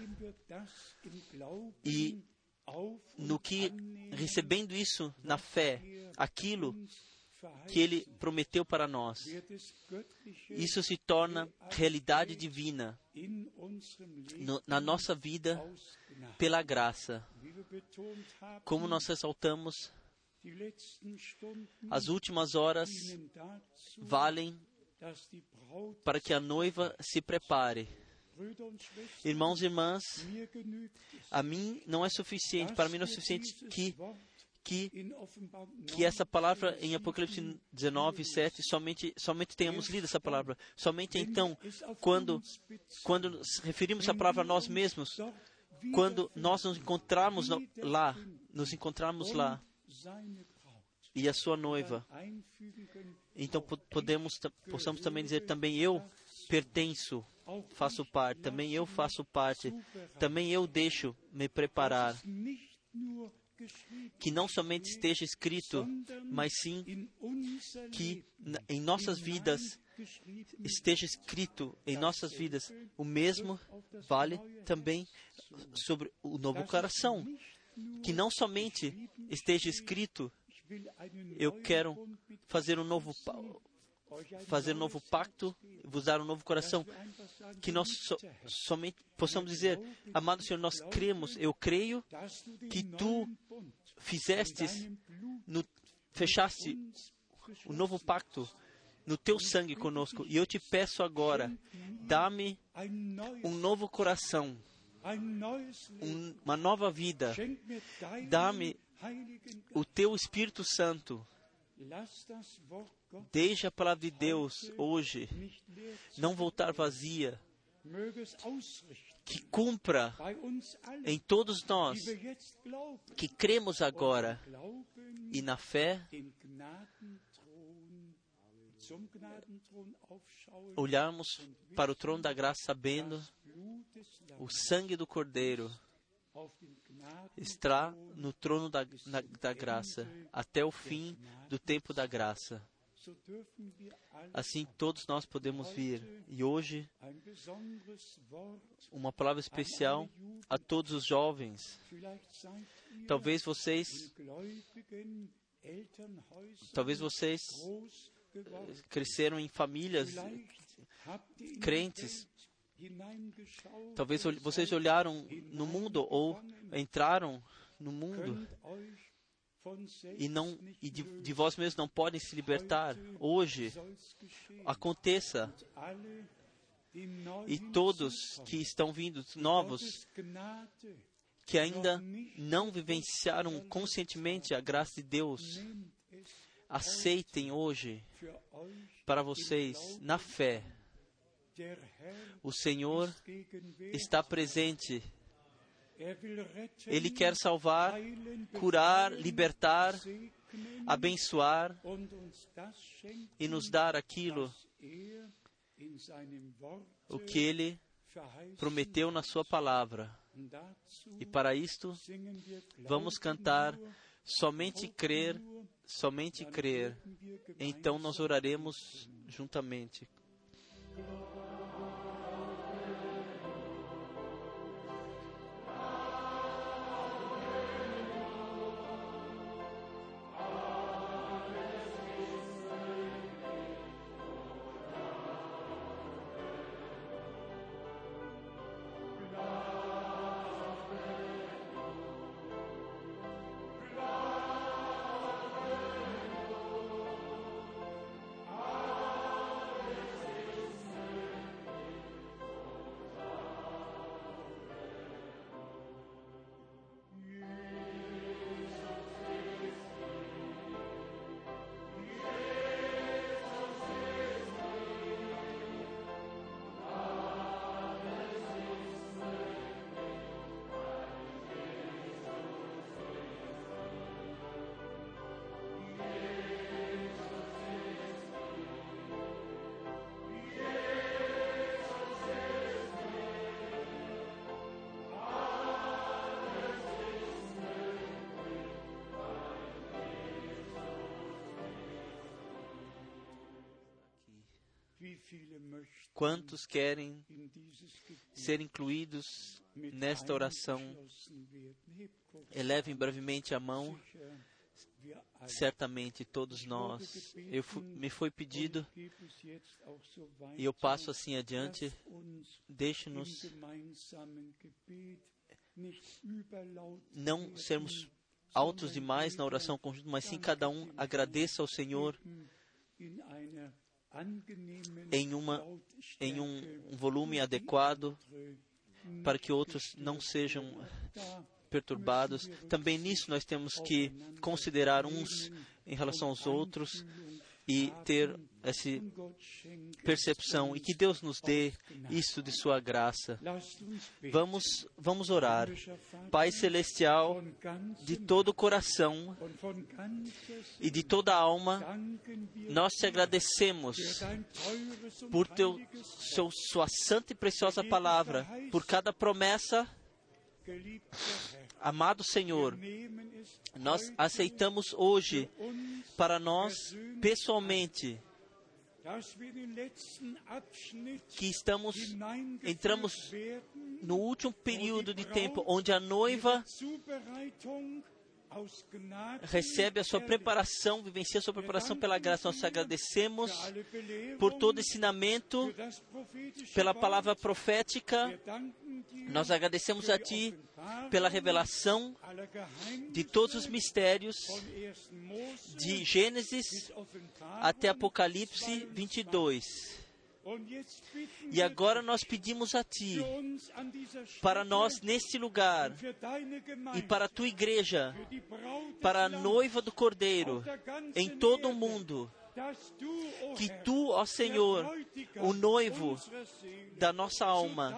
E no que, recebendo isso na fé, aquilo que Ele prometeu para nós, isso se torna realidade divina no, na nossa vida pela graça. Como nós ressaltamos, as últimas horas valem para que a noiva se prepare. Irmãos e irmãs, a mim não é suficiente, para mim não é suficiente que que, que essa palavra em Apocalipse 19, 7, somente, somente tenhamos lido essa palavra. Somente então, quando, quando referimos a palavra a nós mesmos, quando nós nos encontrarmos lá, nos encontrarmos lá, e a sua noiva, então podemos, possamos também dizer, também eu pertenço, faço parte, também eu faço parte, também eu deixo me preparar que não somente esteja escrito, mas sim que em nossas vidas esteja escrito em nossas vidas. O mesmo vale também sobre o novo coração. Que não somente esteja escrito, eu quero fazer um novo fazer um novo pacto, vos dar um novo coração, que nós so, somente possamos dizer, amado Senhor, nós cremos, eu creio que tu fizestes, no, fechaste o novo pacto no teu sangue conosco. E eu te peço agora, dá-me um novo coração, um, uma nova vida. Dá-me o teu Espírito Santo. Deixa a palavra de Deus hoje não voltar vazia, que cumpra em todos nós que cremos agora e na fé olharmos para o trono da graça sabendo o sangue do Cordeiro está no trono da, na, da graça até o fim do tempo da graça. Assim todos nós podemos vir. E hoje, uma palavra especial a todos os jovens. Talvez vocês, talvez vocês cresceram em famílias crentes. Talvez vocês olharam no mundo ou entraram no mundo e não e de, de vós mesmos não podem se libertar. Hoje aconteça e todos que estão vindo novos que ainda não vivenciaram conscientemente a graça de Deus, aceitem hoje para vocês, na fé, o Senhor está presente. Ele quer salvar, curar, libertar, abençoar e nos dar aquilo o que Ele prometeu na Sua palavra. E para isto, vamos cantar somente crer somente crer, então nós oraremos juntamente. Quantos querem ser incluídos nesta oração? Elevem brevemente a mão. Certamente todos nós. Eu me foi pedido e eu passo assim adiante. Deixe-nos não sermos altos demais na oração conjunta, mas sim cada um agradeça ao Senhor em, uma, em um volume adequado para que outros não sejam perturbados. Também nisso nós temos que considerar uns em relação aos outros e ter essa percepção e que Deus nos dê isso de sua graça. Vamos, vamos orar. Pai celestial, de todo o coração e de toda a alma, nós te agradecemos por teu, seu, sua santa e preciosa palavra, por cada promessa Amado Senhor, nós aceitamos hoje para nós pessoalmente que estamos entramos no último período de tempo onde a noiva recebe a sua preparação, vivencia a sua preparação pela graça. Nós agradecemos por todo ensinamento, pela palavra profética. Nós agradecemos a Ti pela revelação de todos os mistérios, de Gênesis até Apocalipse 22. E agora nós pedimos a Ti, para nós neste lugar, e para a Tua igreja, para a noiva do Cordeiro, em todo o mundo, que Tu, ó Senhor, o noivo da nossa alma,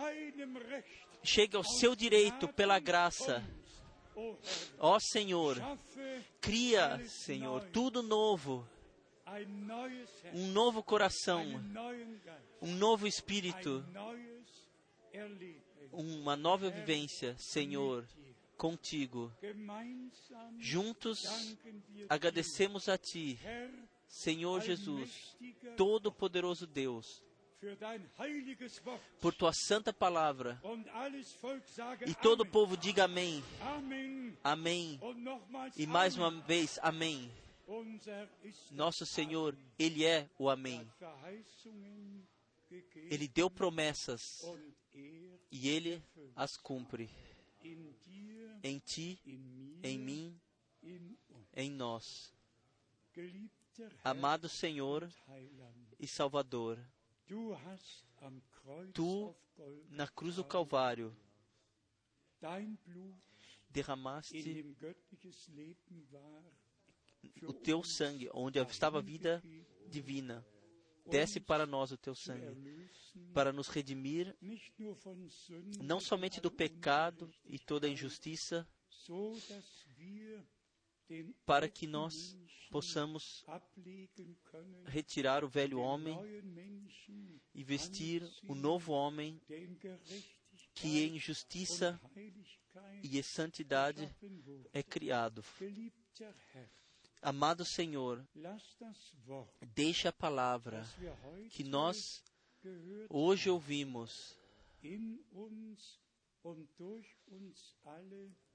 chegue ao seu direito pela graça. Ó Senhor, cria, Senhor, tudo novo um novo coração, um novo espírito, uma nova vivência, Senhor, contigo. Juntos agradecemos a Ti, Senhor Jesus, Todo-Poderoso Deus, por Tua santa palavra. E todo o povo diga amém. Amém. E mais uma vez, amém. Nosso Senhor, Ele é o Amém. Ele deu promessas e Ele as cumpre. Em Ti, em mim, em nós. Amado Senhor e Salvador, Tu, na cruz do Calvário, derramaste o teu sangue, onde estava a vida divina. Desce para nós o teu sangue, para nos redimir, não somente do pecado e toda a injustiça, para que nós possamos retirar o velho homem e vestir o novo homem que em justiça e em santidade é criado. Amado Senhor, deixa a palavra que nós hoje ouvimos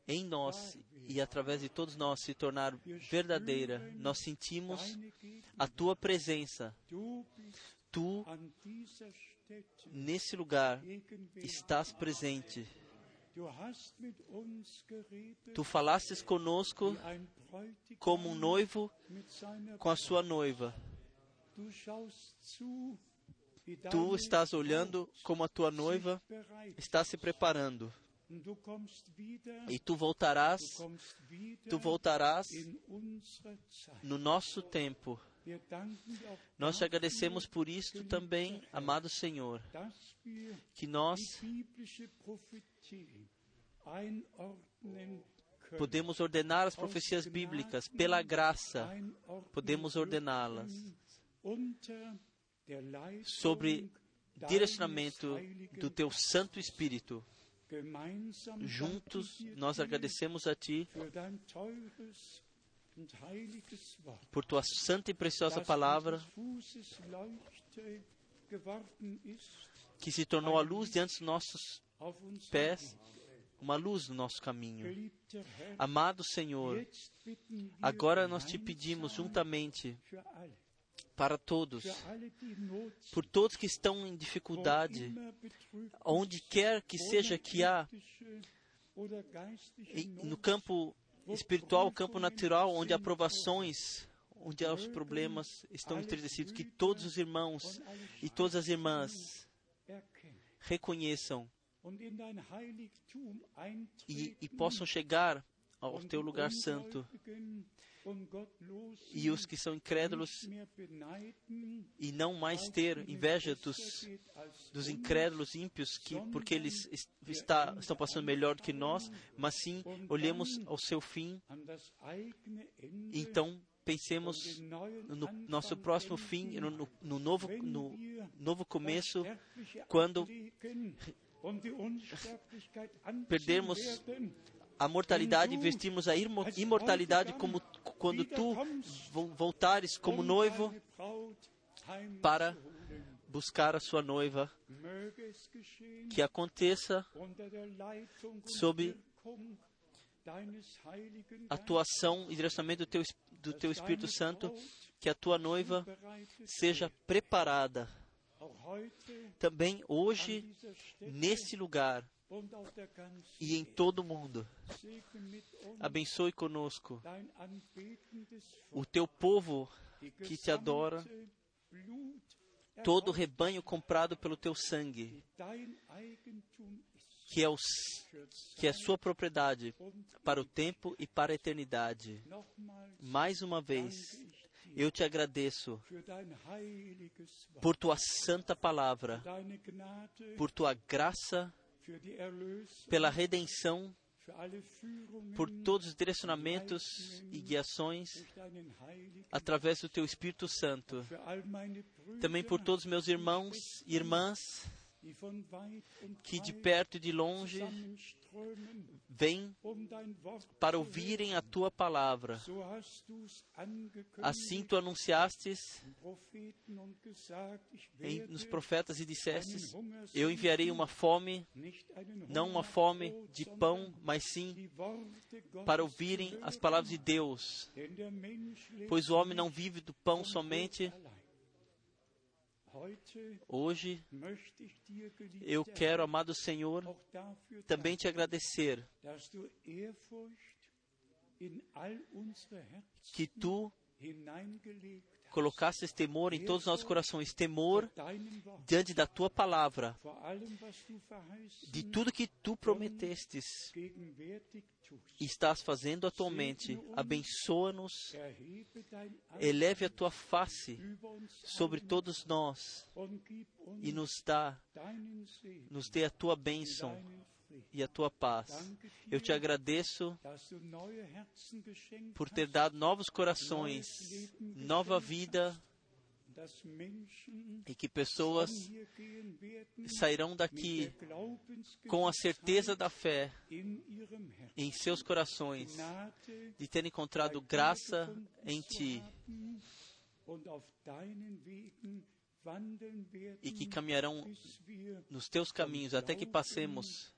em nós e através de todos nós se tornar verdadeira. Nós sentimos a tua presença. Tu, nesse lugar, estás presente. Tu falastes conosco como um noivo com a sua noiva. Tu estás olhando como a tua noiva está se preparando. E tu voltarás, tu voltarás no nosso tempo. Nós te agradecemos por isto também, amado Senhor, que nós podemos ordenar as profecias bíblicas pela graça, podemos ordená-las. sobre direcionamento do teu Santo Espírito. Juntos nós agradecemos a Ti por Tua santa e preciosa palavra que se tornou a luz diante dos nossos pés uma luz no nosso caminho. Amado Senhor, agora nós te pedimos juntamente para todos, por todos que estão em dificuldade, onde quer que seja que há, no campo espiritual, campo natural, onde há provações, onde há os problemas estão entretecidos, que todos os irmãos e todas as irmãs reconheçam e, e possam chegar ao teu lugar santo. E os que são incrédulos e não mais ter inveja dos, dos incrédulos ímpios, que, porque eles está, estão passando melhor do que nós, mas sim olhemos ao seu fim. Então pensemos no nosso próximo fim, no, no, novo, no novo começo, quando perdermos a mortalidade e vestirmos a imortalidade como quando tu voltares como noivo para buscar a sua noiva, que aconteça sob a atuação e direcionamento do teu, do teu Espírito Santo, que a tua noiva seja preparada. Também hoje, nesse lugar e em todo o mundo, abençoe conosco. o teu povo que te adora, todo o rebanho comprado pelo teu sangue, que é, o, que é sua propriedade para o tempo e para a eternidade. Mais uma vez, eu te agradeço por tua santa palavra, por tua graça, pela redenção, por todos os direcionamentos e guiações através do teu Espírito Santo. Também por todos meus irmãos e irmãs que de perto e de longe vêm para ouvirem a tua palavra. Assim tu anunciastes em, nos profetas e dissestes: Eu enviarei uma fome, não uma fome de pão, mas sim para ouvirem as palavras de Deus. Pois o homem não vive do pão somente, Hoje eu quero, amado Senhor, também te agradecer que tu colocasses temor em todos os nossos corações, temor diante da tua palavra, de tudo que tu prometestes e estás fazendo atualmente. Abençoa-nos, eleve a tua face sobre todos nós e nos dá, nos dê a tua bênção e a tua paz. Eu te agradeço por ter dado novos corações, nova vida e que pessoas sairão daqui com a certeza da fé em seus corações, de ter encontrado graça em Ti e que caminharão nos Teus caminhos até que passemos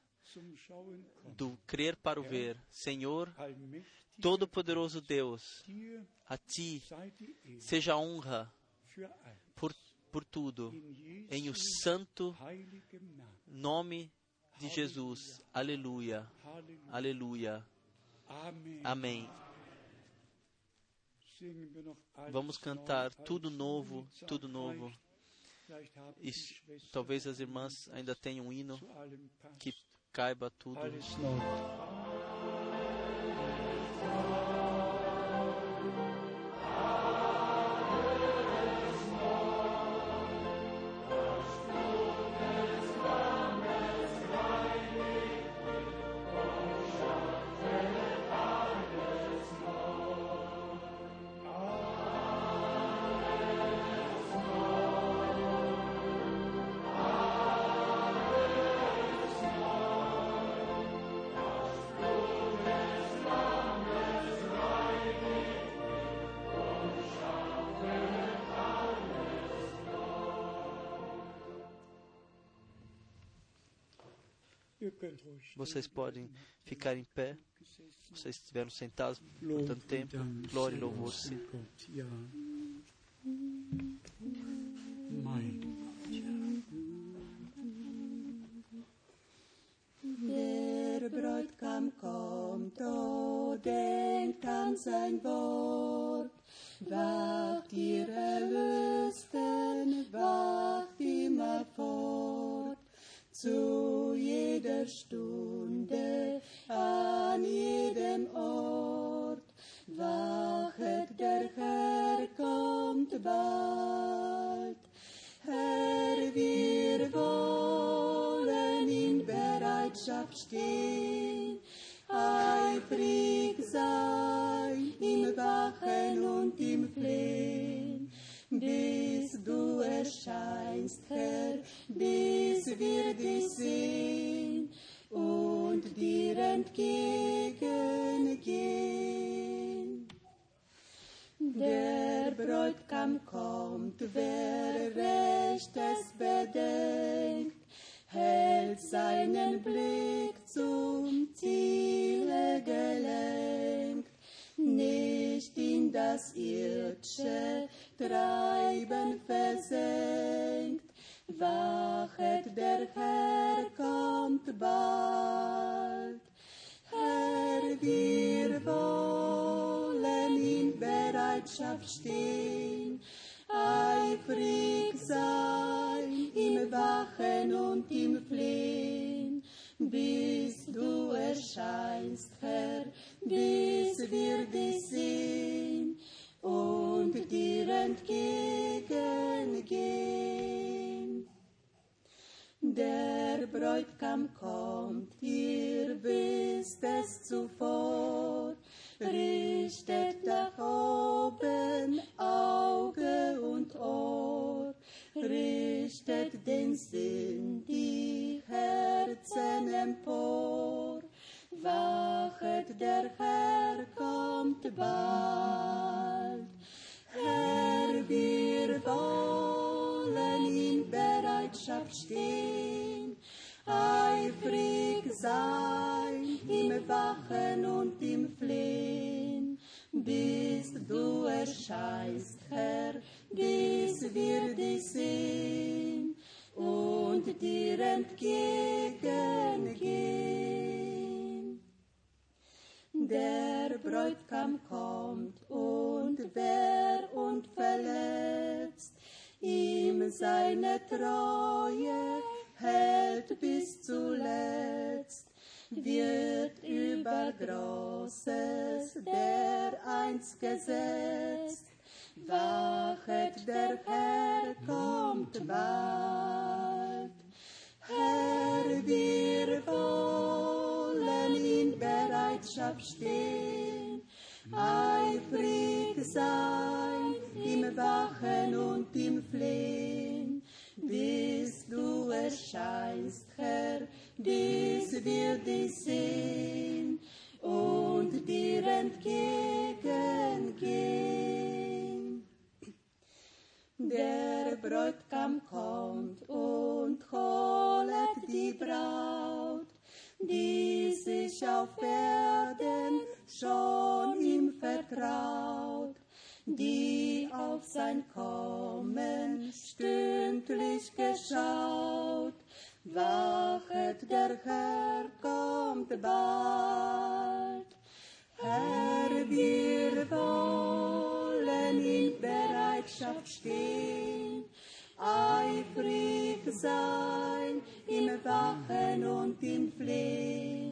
do crer para o ver. Senhor, Todo-Poderoso Deus, a Ti seja honra por, por tudo, em o santo nome de Jesus. Aleluia. Aleluia. Amém. Vamos cantar tudo novo, tudo novo. E talvez as irmãs ainda tenham um hino que caiba tudo. Vocês podem ficar em pé. Vocês estiveram sentados por tanto tempo. Glória e louvor. Bereitschaft stehen, eifrig sein im Wachen und im Flehen, bis du erscheinst, Herr, bis wir dich sehen und dir entgegengehen. Der Bräutigam kommt, Bereitschaft stehen, eifrig sein im Wachen und im Flehen, bis du erscheinst, Herr, bis wir dich sehen und dir entgegengehen. Der Bräutigam kommt und wer und verletzt ihm seine Treue hält bis zuletzt, wird über Großes der einst gesetzt. Wachet, der Herr kommt bald. Herr, wir wollen in Bereitschaft stehen, eifrig sein Wachen und im Flehen, bis du erscheinst, Herr, bis wir dich sehen und dir entgegengehen. Der Bräutigam kommt und holet die Braut, die sich auf Erden schon ihm vertraut, die auf sein Kommen stündlich geschaut. Wachet, der Herr kommt bald. Herr, wir wollen in Bereitschaft stehen, eifrig sein im Wachen und im Flehen,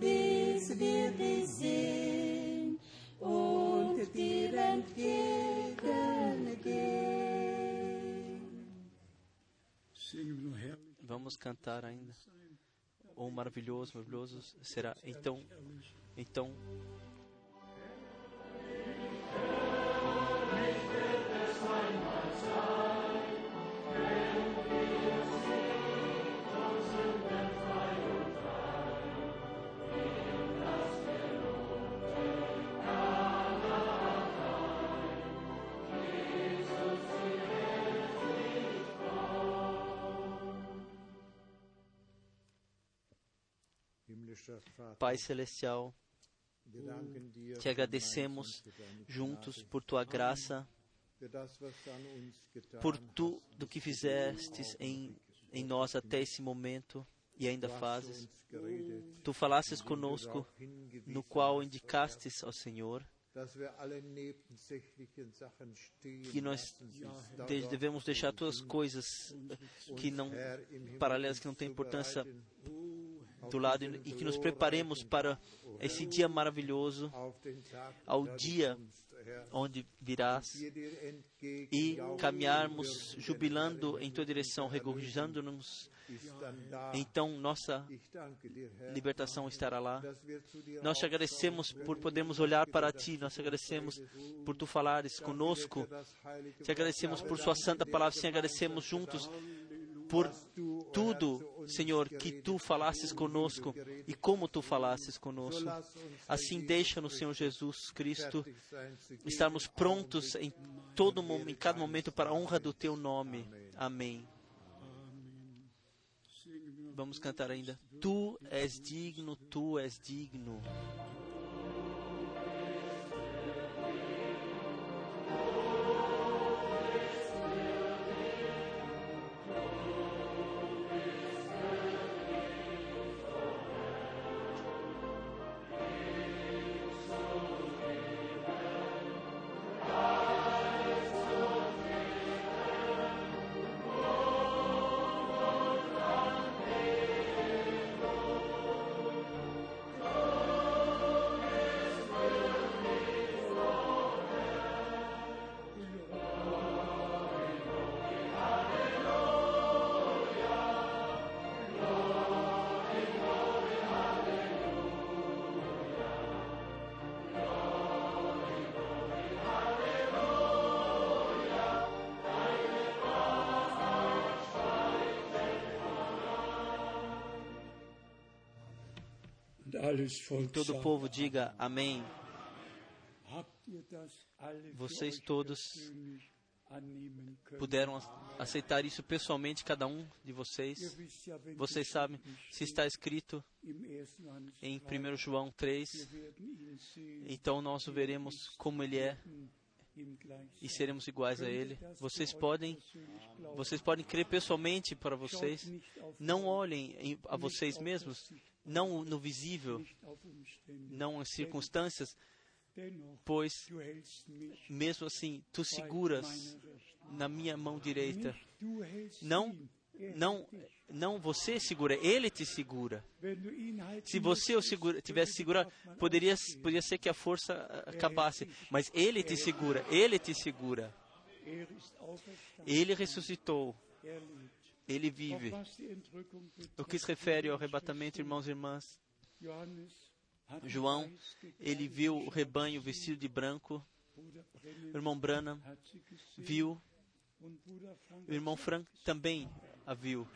bis wir dich sehen und dir entgegengehen. Vamos cantar ainda. Oh maravilhoso, maravilhoso será. Então, então Pai Celestial, te agradecemos juntos por tua graça, por tudo que fizestes em, em nós até esse momento e ainda fazes. Tu falastes conosco, no qual indicastes ao Senhor que nós de- devemos deixar todas as coisas que não paralelas que não têm importância do lado e que nos preparemos para esse dia maravilhoso, ao dia onde virás e caminharmos jubilando em tua direção, regozijando-nos. Então nossa libertação estará lá. Nós te agradecemos por podermos olhar para ti, nós te agradecemos por tu falares conosco, te agradecemos por sua santa palavra, te agradecemos juntos por tudo, Senhor, que tu falasses conosco e como tu falasses conosco. Assim, deixa-nos, Senhor Jesus Cristo, estarmos prontos em todo em cada momento para a honra do teu nome. Amém. Vamos cantar ainda. Tu és digno, tu és digno. Todo o povo diga amém. Vocês todos puderam aceitar isso pessoalmente, cada um de vocês. Vocês sabem, se está escrito em 1 João 3, então nós o veremos como ele é e seremos iguais a ele. Vocês podem, vocês podem crer pessoalmente para vocês. Não olhem a vocês mesmos, não no visível, não as circunstâncias, pois mesmo assim tu seguras na minha mão direita. Não, não, não você segura, ele te segura. Se você o segura, tivesse segurado, poderia, poderia ser que a força acabasse, mas ele te segura, ele te segura. Ele ressuscitou. Ele vive. No que se refere ao arrebatamento, irmãos e irmãs, João, ele viu o rebanho vestido de branco. O irmão Branham viu. O irmão Frank também a viu.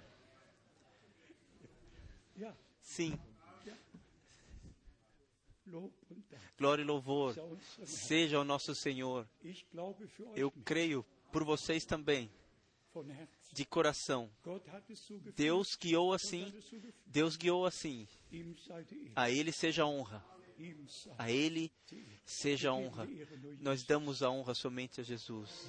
Sim. Glória e louvor seja ao nosso Senhor. Eu creio por vocês também, de coração. Deus guiou assim, Deus guiou assim. A Ele seja honra. A Ele seja honra. Nós damos a honra somente a Jesus.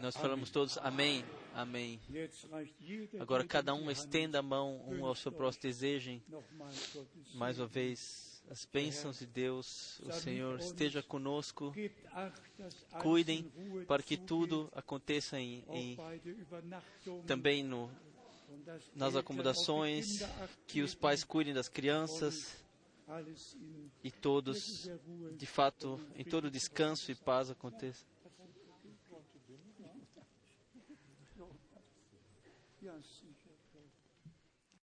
Nós falamos todos amém, amém. Agora cada um estenda a mão um ao seu próximo desejem. Mais uma vez, as bênçãos de Deus, o Senhor esteja conosco. Cuidem para que tudo aconteça em, em também no, nas acomodações, que os pais cuidem das crianças e todos, de fato, em todo descanso e paz aconteça. E assim.